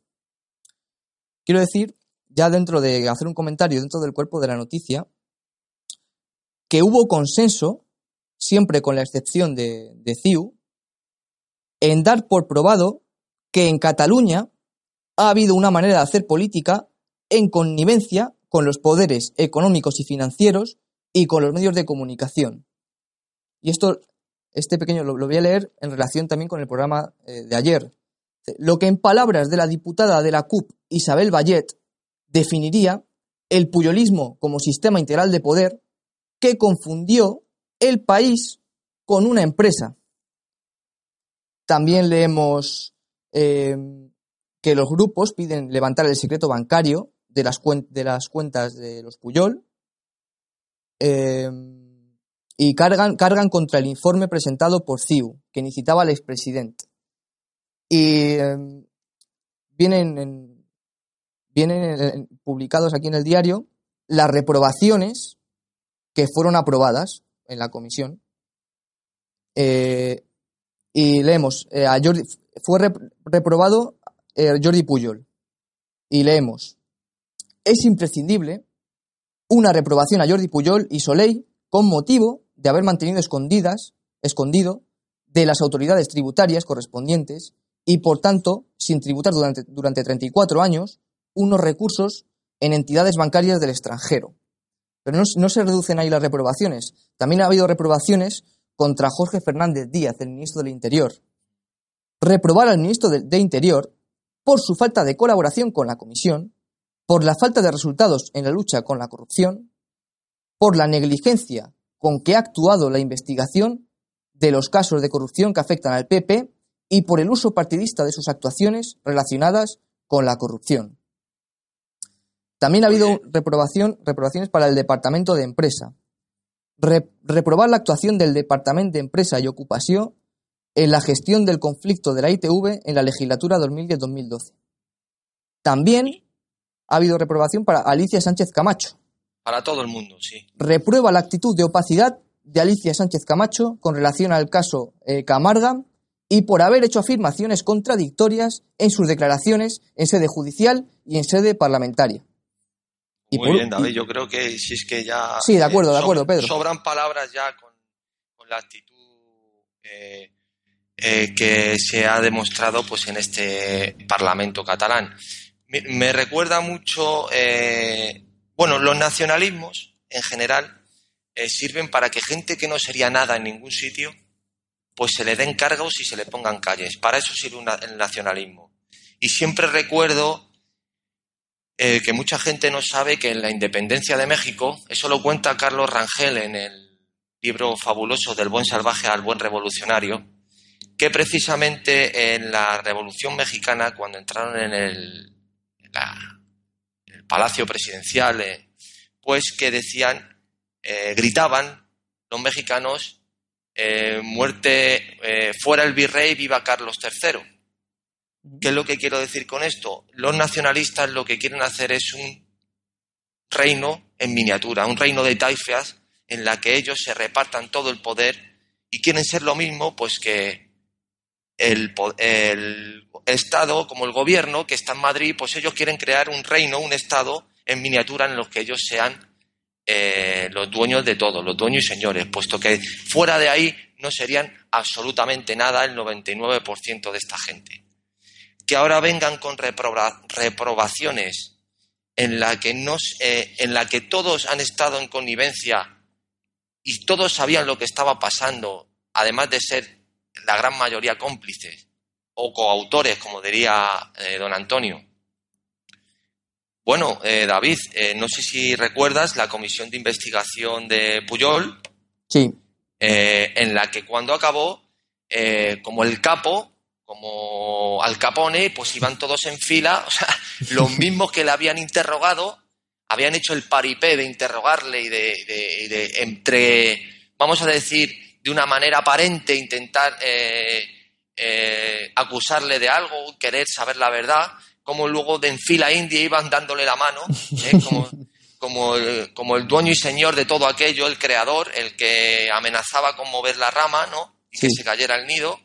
Quiero decir, ya dentro de hacer un comentario dentro del cuerpo de la noticia, que hubo consenso, siempre con la excepción de, de CIU, en dar por probado que en Cataluña ha habido una manera de hacer política en connivencia con los poderes económicos y financieros y con los medios de comunicación. Y esto, este pequeño lo, voy a leer en relación también con el programa eh, de ayer. Lo que en palabras de la diputada de la CUP, Isabel Bayet, definiría el puyolismo como sistema integral de poder que confundió el país con una empresa. También leemos eh, que los grupos piden levantar el secreto bancario de las, cuentas de los Puyol eh, y cargan, contra el informe presentado por CIU, que necesitaba al expresidente. Y eh, vienen, vienen publicados aquí en el diario las reprobaciones que fueron aprobadas en la comisión. Y leemos, eh, a Jordi, fue reprobado eh, Jordi Puyol. Y leemos, es imprescindible una reprobación a Jordi Puyol y Soleil con motivo de haber mantenido escondidas, escondido de las autoridades tributarias correspondientes y, por tanto, sin tributar durante, durante 34 años, unos recursos en entidades bancarias del extranjero. Pero no, no se reducen ahí las reprobaciones. También ha habido reprobaciones contra Jorge Fernández Díaz, el ministro del Interior. Reprobar al ministro de, Interior por su falta de colaboración con la Comisión, por la falta de resultados en la lucha con la corrupción, por la negligencia con que ha actuado la investigación de los casos de corrupción que afectan al PP y por el uso partidista de sus actuaciones relacionadas con la corrupción. También ha habido reprobación, reprobaciones para el Departamento de Empresa, reprobar la actuación del Departamento de Empresa y Ocupación en la gestión del conflicto de la ITV en la legislatura 2010-2012. También ha habido reprobación para Alicia Sánchez Camacho. Para todo el mundo, sí. Reprueba la actitud de opacidad de Alicia Sánchez Camacho con relación al caso eh, Camarga y por haber hecho afirmaciones contradictorias en sus declaraciones en sede judicial y en sede parlamentaria. Muy bien, David, yo creo que si es que ya... Sí, de acuerdo, de eh, acuerdo, Pedro. Sobran palabras ya con, la actitud eh, eh, que se ha demostrado pues en este Parlamento catalán. Me, recuerda mucho, bueno, los nacionalismos en general sirven para que gente que no sería nada en ningún sitio, pues se le den cargos y se le pongan calles. Para eso sirve el nacionalismo. Y siempre recuerdo eh, que mucha gente no sabe que en la independencia de México, eso lo cuenta Carlos Rangel en el libro fabuloso del buen salvaje al buen revolucionario, que precisamente en la Revolución Mexicana, cuando entraron en el, Palacio Presidencial, eh, pues que decían, eh, gritaban los mexicanos, muerte, fuera el virrey, viva Carlos III. ¿Qué es lo que quiero decir con esto? Los nacionalistas lo que quieren hacer es un reino en miniatura, un reino de taifas en la que ellos se repartan todo el poder y quieren ser lo mismo pues que el, Estado, como el gobierno que está en Madrid, pues ellos quieren crear un reino, un Estado en miniatura en los que ellos sean eh, los dueños de todo, los dueños y señores, puesto que fuera de ahí no serían absolutamente nada el 99% de esta gente. Que ahora vengan con reprobaciones en la que eh, en la que todos han estado en connivencia y todos sabían lo que estaba pasando, además de ser la gran mayoría cómplices o coautores, como diría eh, don Antonio. Bueno, eh, David, no sé si recuerdas la comisión de investigación de Puyol. Sí. en la que cuando acabó, como el capo, como Al Capone, pues iban todos en fila, o sea, los mismos que le habían interrogado, habían hecho el paripé de interrogarle y de, entre, vamos a decir, de una manera aparente, intentar eh, eh, acusarle de algo, querer saber la verdad, como luego de en fila india iban dándole la mano, ¿eh? como, como, como el dueño y señor de todo aquello, el creador, el que amenazaba con mover la rama, ¿no? Y que se cayera el nido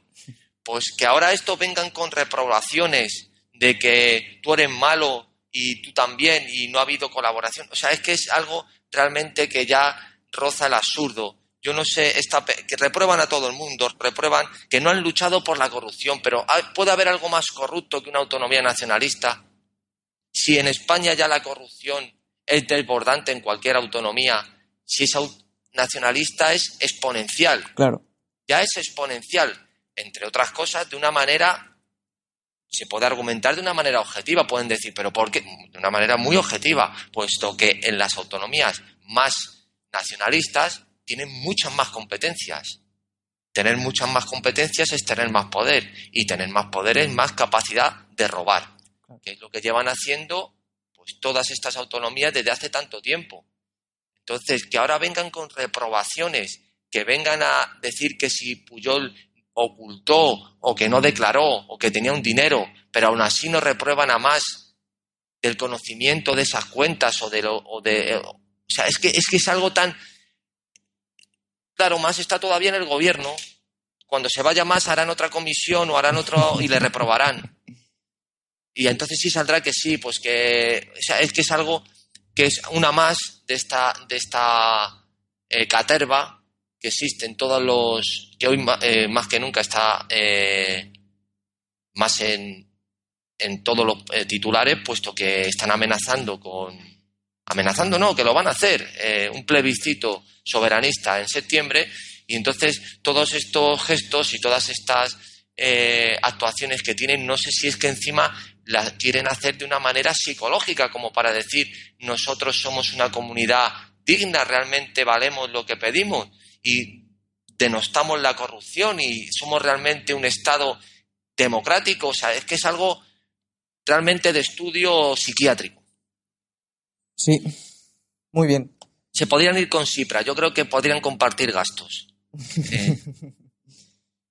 pues que ahora esto vengan con reprobaciones de que tú eres malo y tú también y no ha habido colaboración. O sea, es que es algo realmente que ya roza el absurdo. Yo no sé, esta, que reprueban a todo el mundo, reprueban que no han luchado por la corrupción, pero ¿puede haber algo más corrupto que una autonomía nacionalista? Si en España ya la corrupción es desbordante en cualquier autonomía, si es nacionalista es exponencial. Claro. Ya es exponencial, entre otras cosas, de una manera se puede argumentar de una manera objetiva, pueden decir, pero ¿por qué? De una manera muy objetiva, puesto que en las autonomías más nacionalistas tienen muchas más competencias. Tener muchas más competencias es tener más poder y tener más poder es más capacidad de robar, que es lo que llevan haciendo pues todas estas autonomías desde hace tanto tiempo. Entonces, que ahora vengan con reprobaciones, que vengan a decir que si Puyol ocultó o que no declaró o que tenía un dinero, pero aún así no reprueban a más del conocimiento de esas cuentas o de lo o de o sea, es que es que es algo tan claro, más está todavía en el gobierno. Cuando se vaya más harán otra comisión o harán otro y le reprobarán. Y entonces sí saldrá que sí, pues que o sea, es que es algo que es una más de esta de esta eh, caterva que existen todos los que hoy eh, más que nunca está eh, más en, en todos los eh, titulares puesto que están amenazando con amenazando no que lo van a hacer un plebiscito soberanista en septiembre y entonces todos estos gestos y todas estas actuaciones que tienen no sé si es que encima las quieren hacer de una manera psicológica como para decir nosotros somos una comunidad digna realmente valemos lo que pedimos y denostamos la corrupción y somos realmente un Estado democrático. O sea, es que es algo realmente de estudio psiquiátrico. Sí, muy bien. Se podrían ir con Cipra, yo creo que podrían compartir gastos. Eh.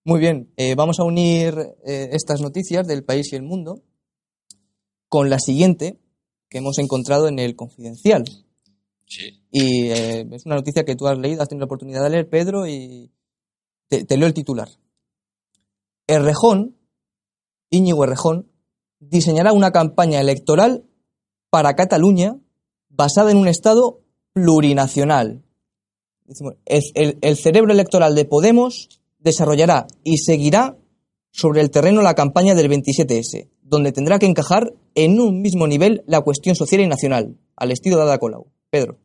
Muy bien, eh, vamos a unir eh, estas noticias del país y el mundo con la siguiente que hemos encontrado en el Confidencial. Y eh, es una noticia que tú has leído, has tenido la oportunidad de leer, Pedro, y te, leo el titular. Errejón, Íñigo Errejón, diseñará una campaña electoral para Cataluña basada en un Estado plurinacional. El, cerebro electoral de Podemos desarrollará y seguirá sobre el terreno la campaña del 27S, donde tendrá que encajar en un mismo nivel la cuestión social y nacional, al estilo de Ada Colau. Pedro.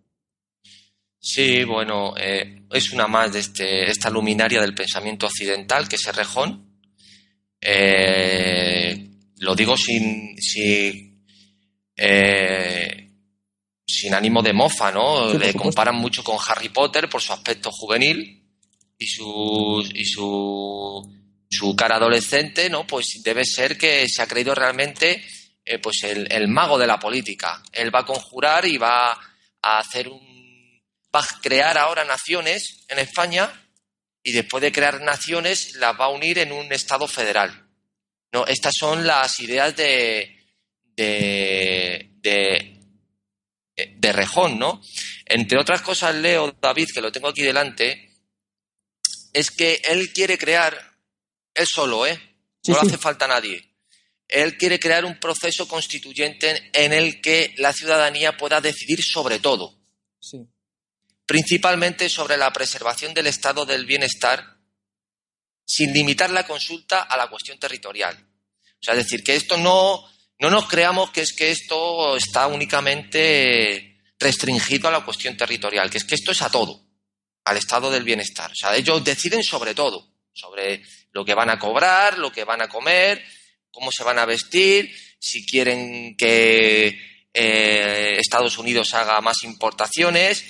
Sí, bueno, eh, es una más de este, esta luminaria del pensamiento occidental, que es Rejón. Eh, lo digo sin, sin, eh, sin ánimo de mofa, ¿no? Le comparan mucho con Harry Potter por su aspecto juvenil y su, y su, su cara adolescente, ¿no? Pues debe ser que se ha creído realmente pues el, el mago de la política. Él va a conjurar y va a hacer un va a crear ahora naciones en España y después de crear naciones las va a unir en un Estado federal. No, estas son las ideas de, de, de, de Rejón, ¿no? Entre otras cosas, leo, David, que lo tengo aquí delante, es que él quiere crear, él solo, ¿eh? No le hace falta a nadie. Él quiere crear un proceso constituyente en el que la ciudadanía pueda decidir sobre todo. Sí. Principalmente sobre la preservación del estado del bienestar sin limitar la consulta a la cuestión territorial. O sea, es decir, que esto no, no nos creamos que es que esto está únicamente restringido a la cuestión territorial, que es que esto es a todo, al estado del bienestar. O sea, ellos deciden sobre todo, sobre lo que van a cobrar, lo que van a comer, cómo se van a vestir, si quieren que eh, Estados Unidos haga más importaciones,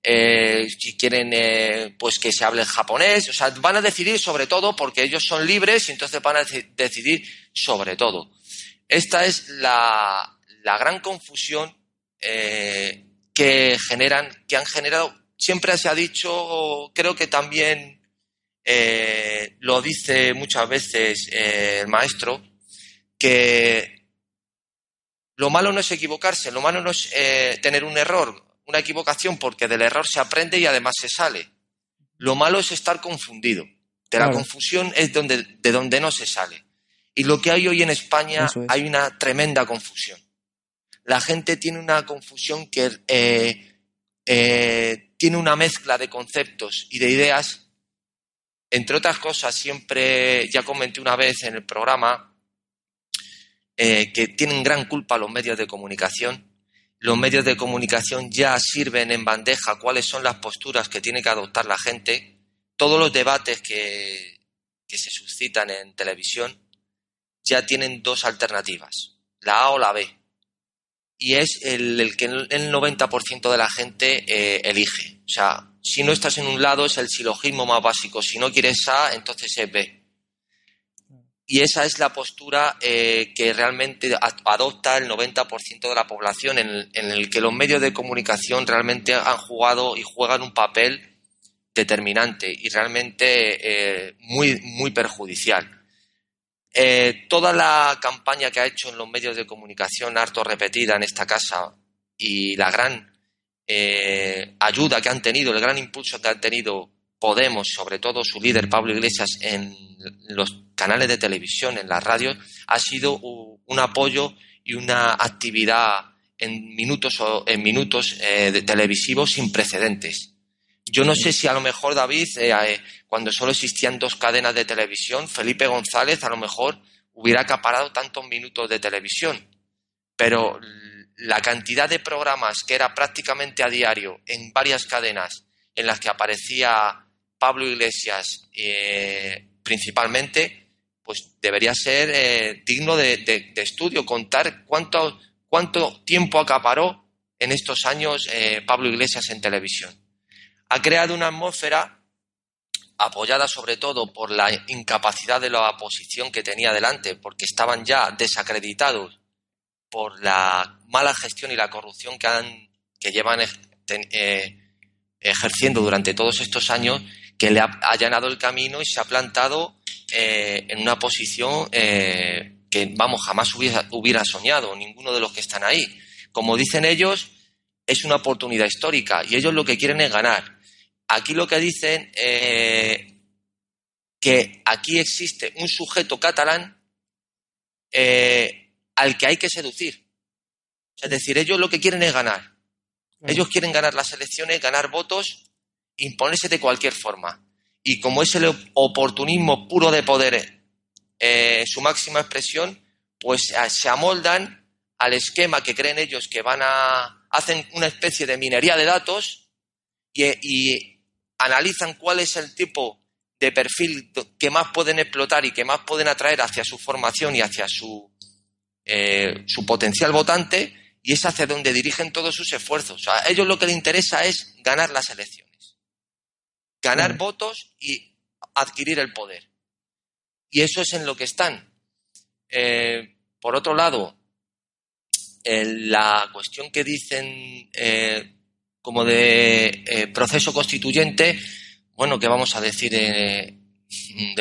eh, si quieren eh, pues que se hable japonés, o sea, van a decidir sobre todo porque ellos son libres y entonces van a decidir sobre todo. Esta es la, la gran confusión que generan, que han generado. Siempre se ha dicho, creo que también lo dice muchas veces el maestro, que lo malo no es equivocarse, lo malo no es eh, tener un error, una equivocación, porque del error se aprende y además se sale. Lo malo es estar confundido. De la confusión es donde, de donde no se sale. Y lo que hay hoy en España, hay una tremenda confusión. La gente tiene una confusión que eh, eh, tiene una mezcla de conceptos y de ideas. Entre otras cosas, siempre, ya comenté una vez en el programa, eh, que tienen gran culpa los medios de comunicación. Los medios de comunicación ya sirven en bandeja cuáles son las posturas que tiene que adoptar la gente. Todos los debates que, que se suscitan en televisión ya tienen dos alternativas, la A o la B. Y es el, que el 90% de la gente eh, elige. O sea, si no estás en un lado es el silogismo más básico. Si no quieres A, entonces es B. Y esa es la postura eh, que realmente adopta el 90% de la población, en el, que los medios de comunicación realmente han jugado y juegan un papel determinante y realmente eh, muy, muy perjudicial. Eh, toda la campaña que ha hecho en los medios de comunicación, harto repetida en esta casa, y la gran eh, ayuda que han tenido, el gran impulso que han tenido Podemos, sobre todo su líder Pablo Iglesias, en los canales de televisión, en las radios, ha sido un apoyo y una actividad en minutos, en minutos eh, de televisivos sin precedentes. Yo no sé si a lo mejor, David, eh, eh, cuando solo existían dos cadenas de televisión, Felipe González a lo mejor hubiera acaparado tantos minutos de televisión. Pero la cantidad de programas que era prácticamente a diario en varias cadenas en las que aparecía Pablo Iglesias eh, principalmente, pues debería ser digno de, estudio, contar cuánto, cuánto tiempo acaparó en estos años Pablo Iglesias en televisión ha creado una atmósfera apoyada sobre todo por la incapacidad de la oposición que tenía delante, porque estaban ya desacreditados por la mala gestión y la corrupción que, han, que llevan eh, ejerciendo durante todos estos años, que le ha allanado el camino y se ha plantado eh, en una posición eh, que, vamos, jamás hubiera, hubiera soñado ninguno de los que están ahí. Como dicen ellos, es una oportunidad histórica y ellos lo que quieren es ganar. Aquí lo que dicen eh, que aquí existe un sujeto catalán eh, al que hay que seducir. Es decir, ellos lo que quieren es ganar. Ellos quieren ganar las elecciones, ganar votos, imponerse de cualquier forma. Y como es el oportunismo puro de poder eh, su máxima expresión, pues se amoldan al esquema que creen ellos que van a hacen una especie de minería de datos y, analizan cuál es el tipo de perfil que más pueden explotar y que más pueden atraer hacia su formación y hacia su, eh, su potencial votante y es hacia donde dirigen todos sus esfuerzos. a ellos lo que les interesa es ganar las elecciones, ganar votos y adquirir el poder. Y eso es en lo que están. Eh, por otro lado, la cuestión que dicen eh, como de eh, proceso constituyente, bueno, ¿qué vamos a decir de,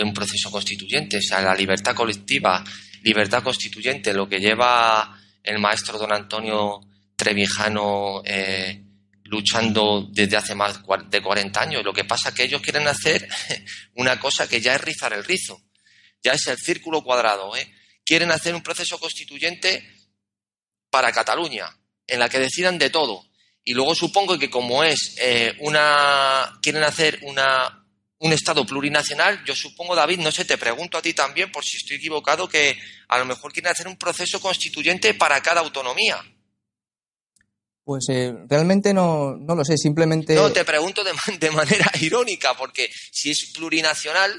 un proceso constituyente? O sea, la libertad colectiva, libertad constituyente, lo que lleva el maestro don Antonio Trevijano eh, luchando desde hace más de 40 años. Lo que pasa es que ellos quieren hacer una cosa que ya es rizar el rizo, ya es el círculo cuadrado. Quieren hacer un proceso constituyente para Cataluña, en la que decidan de todo. Y luego supongo que como es eh, una, quieren hacer una, un Estado plurinacional, yo supongo, David, no sé, te pregunto a ti también, por si estoy equivocado, que a lo mejor quieren hacer un proceso constituyente para cada autonomía. Pues eh, realmente no, no, lo sé, simplemente. No, te pregunto de, de, manera irónica, porque si es plurinacional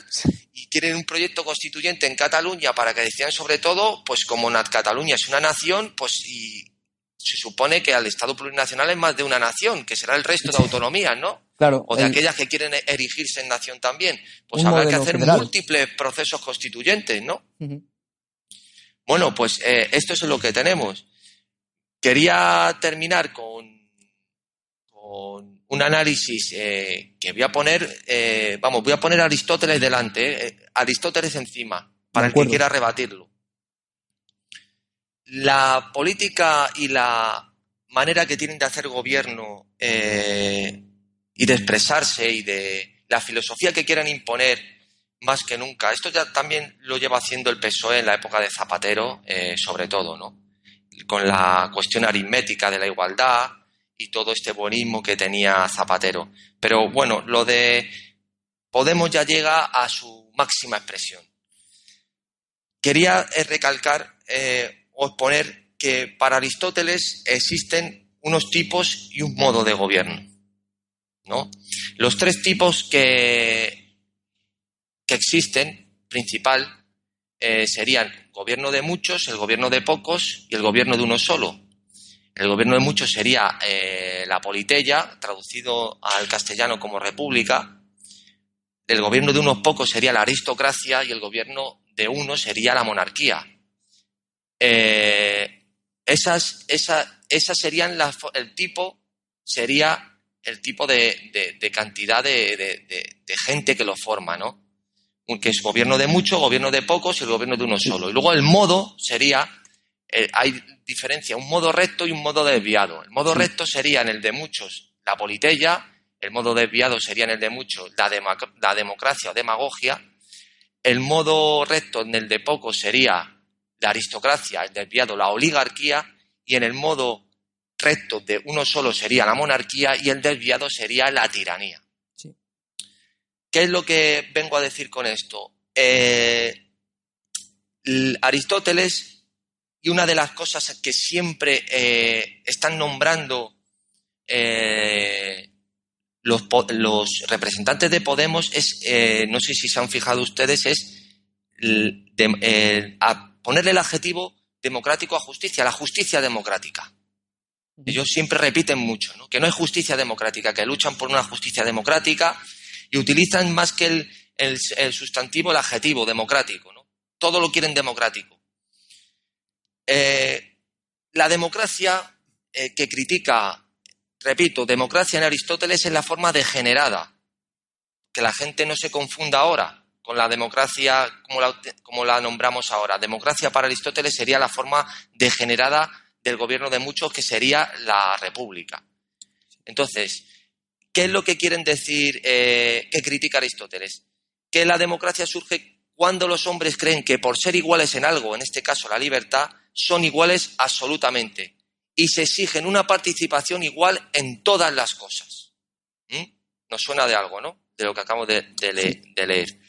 y quieren un proyecto constituyente en Cataluña para que decidan sobre todo, pues como Cataluña es una nación, pues y se supone que al Estado plurinacional es más de una nación, que será el resto de autonomías, ¿no? Claro. O de aquellas que quieren erigirse en nación también. Pues habrá que hacer múltiples procesos constituyentes, ¿no? Bueno, pues eh, esto es lo que tenemos. Quería terminar con, un análisis eh, que voy a poner, eh, vamos, voy a poner a Aristóteles delante, Aristóteles encima, para el que quiera rebatirlo. La política y la manera que tienen de hacer gobierno y de expresarse y de la filosofía que quieran imponer más que nunca. Esto ya también lo lleva haciendo el PSOE en la época de Zapatero, sobre todo, ¿no? con la cuestión aritmética de la igualdad y todo este buenismo que tenía Zapatero. Pero bueno, lo de Podemos ya llega a su máxima expresión. Quería eh, recalcar eh, o exponer que para Aristóteles existen unos tipos y un modo de gobierno. ¿no? Los tres tipos que, que existen, principal, eh, serían gobierno de muchos, el gobierno de pocos y el gobierno de uno solo. El gobierno de muchos sería la politeia, traducido al castellano como república, el gobierno de unos pocos sería la aristocracia y el gobierno de uno sería la monarquía. Eh, esas, serían el tipo, sería el tipo de, cantidad de, gente que lo forma, ¿no? Que es gobierno de muchos, gobierno de pocos y el gobierno de uno solo. Y luego el modo sería, eh, hay diferencia, un modo recto y un modo desviado. El modo recto sería en el de muchos la politella, el modo desviado sería en el de muchos la, democracia o demagogia, el modo recto en el de pocos sería la aristocracia, el desviado la oligarquía, y en el modo recto de uno solo sería la monarquía y el desviado sería la tiranía. ¿Qué es lo que vengo a decir con esto? Eh, Aristóteles, y una de las cosas que siempre eh, están nombrando eh, los, los representantes de Podemos es, eh, no sé si se han fijado ustedes, es ponerle el adjetivo democrático a justicia, la justicia democrática. Ellos siempre repiten mucho, que no hay justicia democrática, que luchan por una justicia democrática y utilizan más que el, el, sustantivo el adjetivo democrático. ¿no? Todo lo quieren democrático. Eh, la democracia eh, que critica Repito, democracia en Aristóteles es la forma degenerada. Que la gente no se confunda ahora con la democracia como la, nombramos ahora. Democracia para Aristóteles sería la forma degenerada del gobierno de muchos, que sería la república. Entonces, ¿qué es lo que quieren decir eh, que critica Aristóteles? Que la democracia surge cuando los hombres creen que por ser iguales en algo, en este caso la libertad, son iguales absolutamente y se exigen una participación igual en todas las cosas. ¿Mm? Nos suena de algo, ¿no? De lo que acabo de, leer.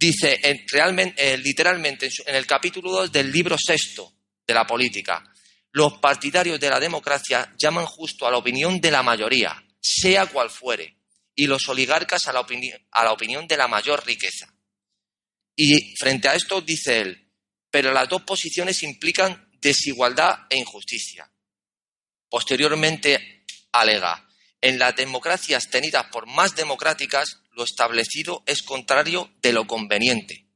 Dice, realmente, eh, literalmente, en el capítulo 2 del libro sexto de la política, los partidarios de la democracia llaman justo a la opinión de la mayoría, sea cual fuere, y los oligarcas a la, a la opinión de la mayor riqueza. Y frente a esto dice él, pero las dos posiciones implican desigualdad e injusticia. Posteriormente alega, en las democracias tenidas por más democráticas, lo establecido es contrario de lo conveniente.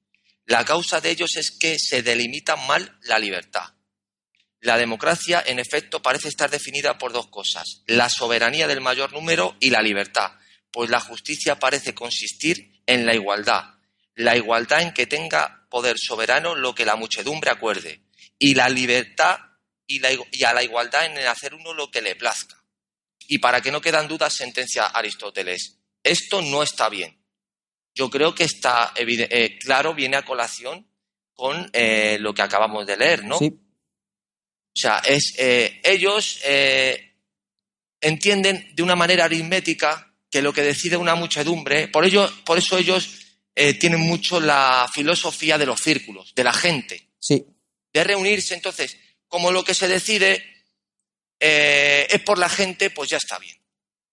La causa de ellos es que se delimita mal la libertad. La democracia, en efecto, parece estar definida por dos cosas, la soberanía del mayor número y la libertad, pues la justicia parece consistir en la igualdad, la igualdad en que tenga poder soberano lo que la muchedumbre acuerde, y la libertad y, a la igualdad en hacer uno lo que le plazca. Y para que no quedan dudas, sentencia Aristóteles, esto no está bien. Yo creo que está eh, claro, viene a colación con eh, lo que acabamos de leer, ¿no? Sí. O sea, es, eh, ellos entienden de una manera aritmética que lo que decide una muchedumbre, por, ello, por eso ellos tienen mucho la filosofía de los círculos, de la gente. Sí de reunirse. Entonces, como lo que se decide es por la gente, pues ya está bien.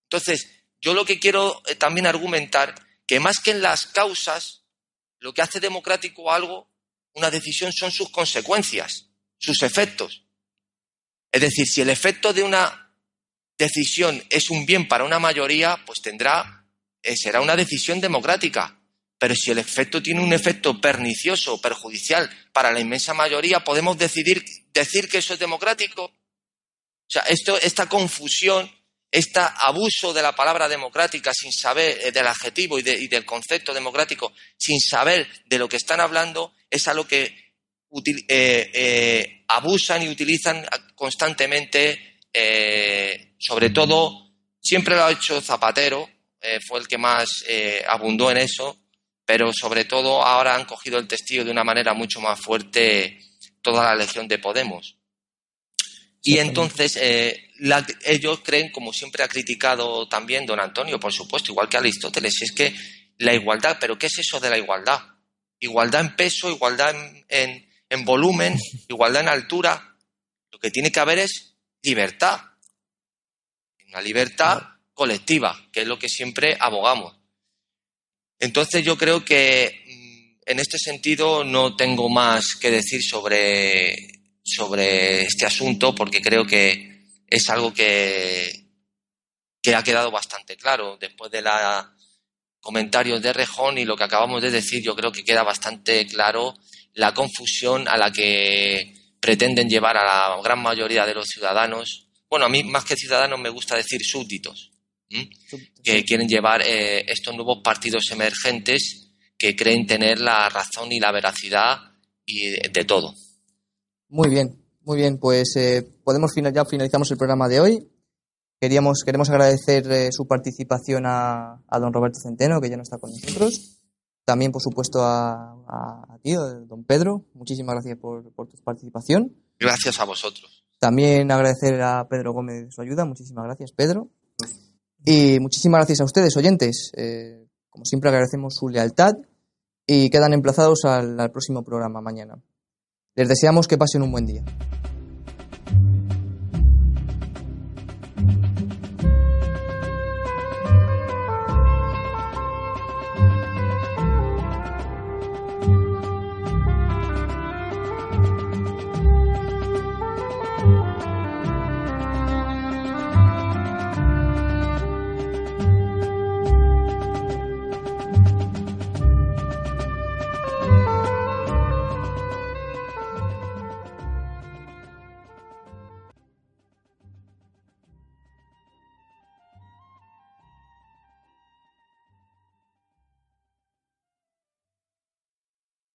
Entonces, yo lo que quiero eh, también argumentar, que más que en las causas, lo que hace democrático algo, una decisión, son sus consecuencias, sus efectos. Es decir, si el efecto de una decisión es un bien para una mayoría, pues tendrá, eh, será una decisión democrática. Pero si el efecto tiene un efecto pernicioso, perjudicial para la inmensa mayoría, ¿podemos decidir, decir que eso es democrático? O sea, esto, esta confusión, este abuso de la palabra democrática sin saber eh, del adjetivo y, del concepto democrático, sin saber de lo que están hablando, es algo que eh, eh, abusan y utilizan constantemente, sobre todo, siempre lo ha hecho Zapatero, fue el que más abundó en eso, pero sobre todo ahora han cogido el testigo de una manera mucho más fuerte toda la legión de Podemos. Y entonces eh, ellos creen, como siempre ha criticado también don Antonio, por supuesto, igual que Aristóteles, es que la igualdad, pero ¿qué es eso de la igualdad? Igualdad en peso, igualdad en, en volumen, igualdad en altura. Lo que tiene que haber es libertad. Una libertad colectiva, que es lo que siempre abogamos. Entonces yo creo que mm, en este sentido no tengo más que decir sobre, sobre este asunto porque creo que es algo que, que ha quedado bastante claro después de los comentarios de Rejón y lo que acabamos de decir. Yo creo que queda bastante claro la confusión a la que pretenden llevar a la gran mayoría de los ciudadanos. Bueno, a mí más que ciudadanos me gusta decir súbditos que quieren llevar eh, estos nuevos partidos emergentes que creen tener la razón y la veracidad y de, todo. Muy bien, muy bien. Pues eh, podemos ya finalizamos el programa de hoy. Queríamos, queremos agradecer eh, su participación a, don Roberto Centeno, que ya no está con nosotros. También, por supuesto, a, a, ti, don Pedro. Muchísimas gracias por, por, tu participación. Gracias a vosotros. También agradecer a Pedro Gómez su ayuda. Muchísimas gracias, Pedro. Y muchísimas gracias a ustedes, oyentes. Eh, como siempre, agradecemos su lealtad y quedan emplazados al próximo programa mañana. Les deseamos que pasen un buen día.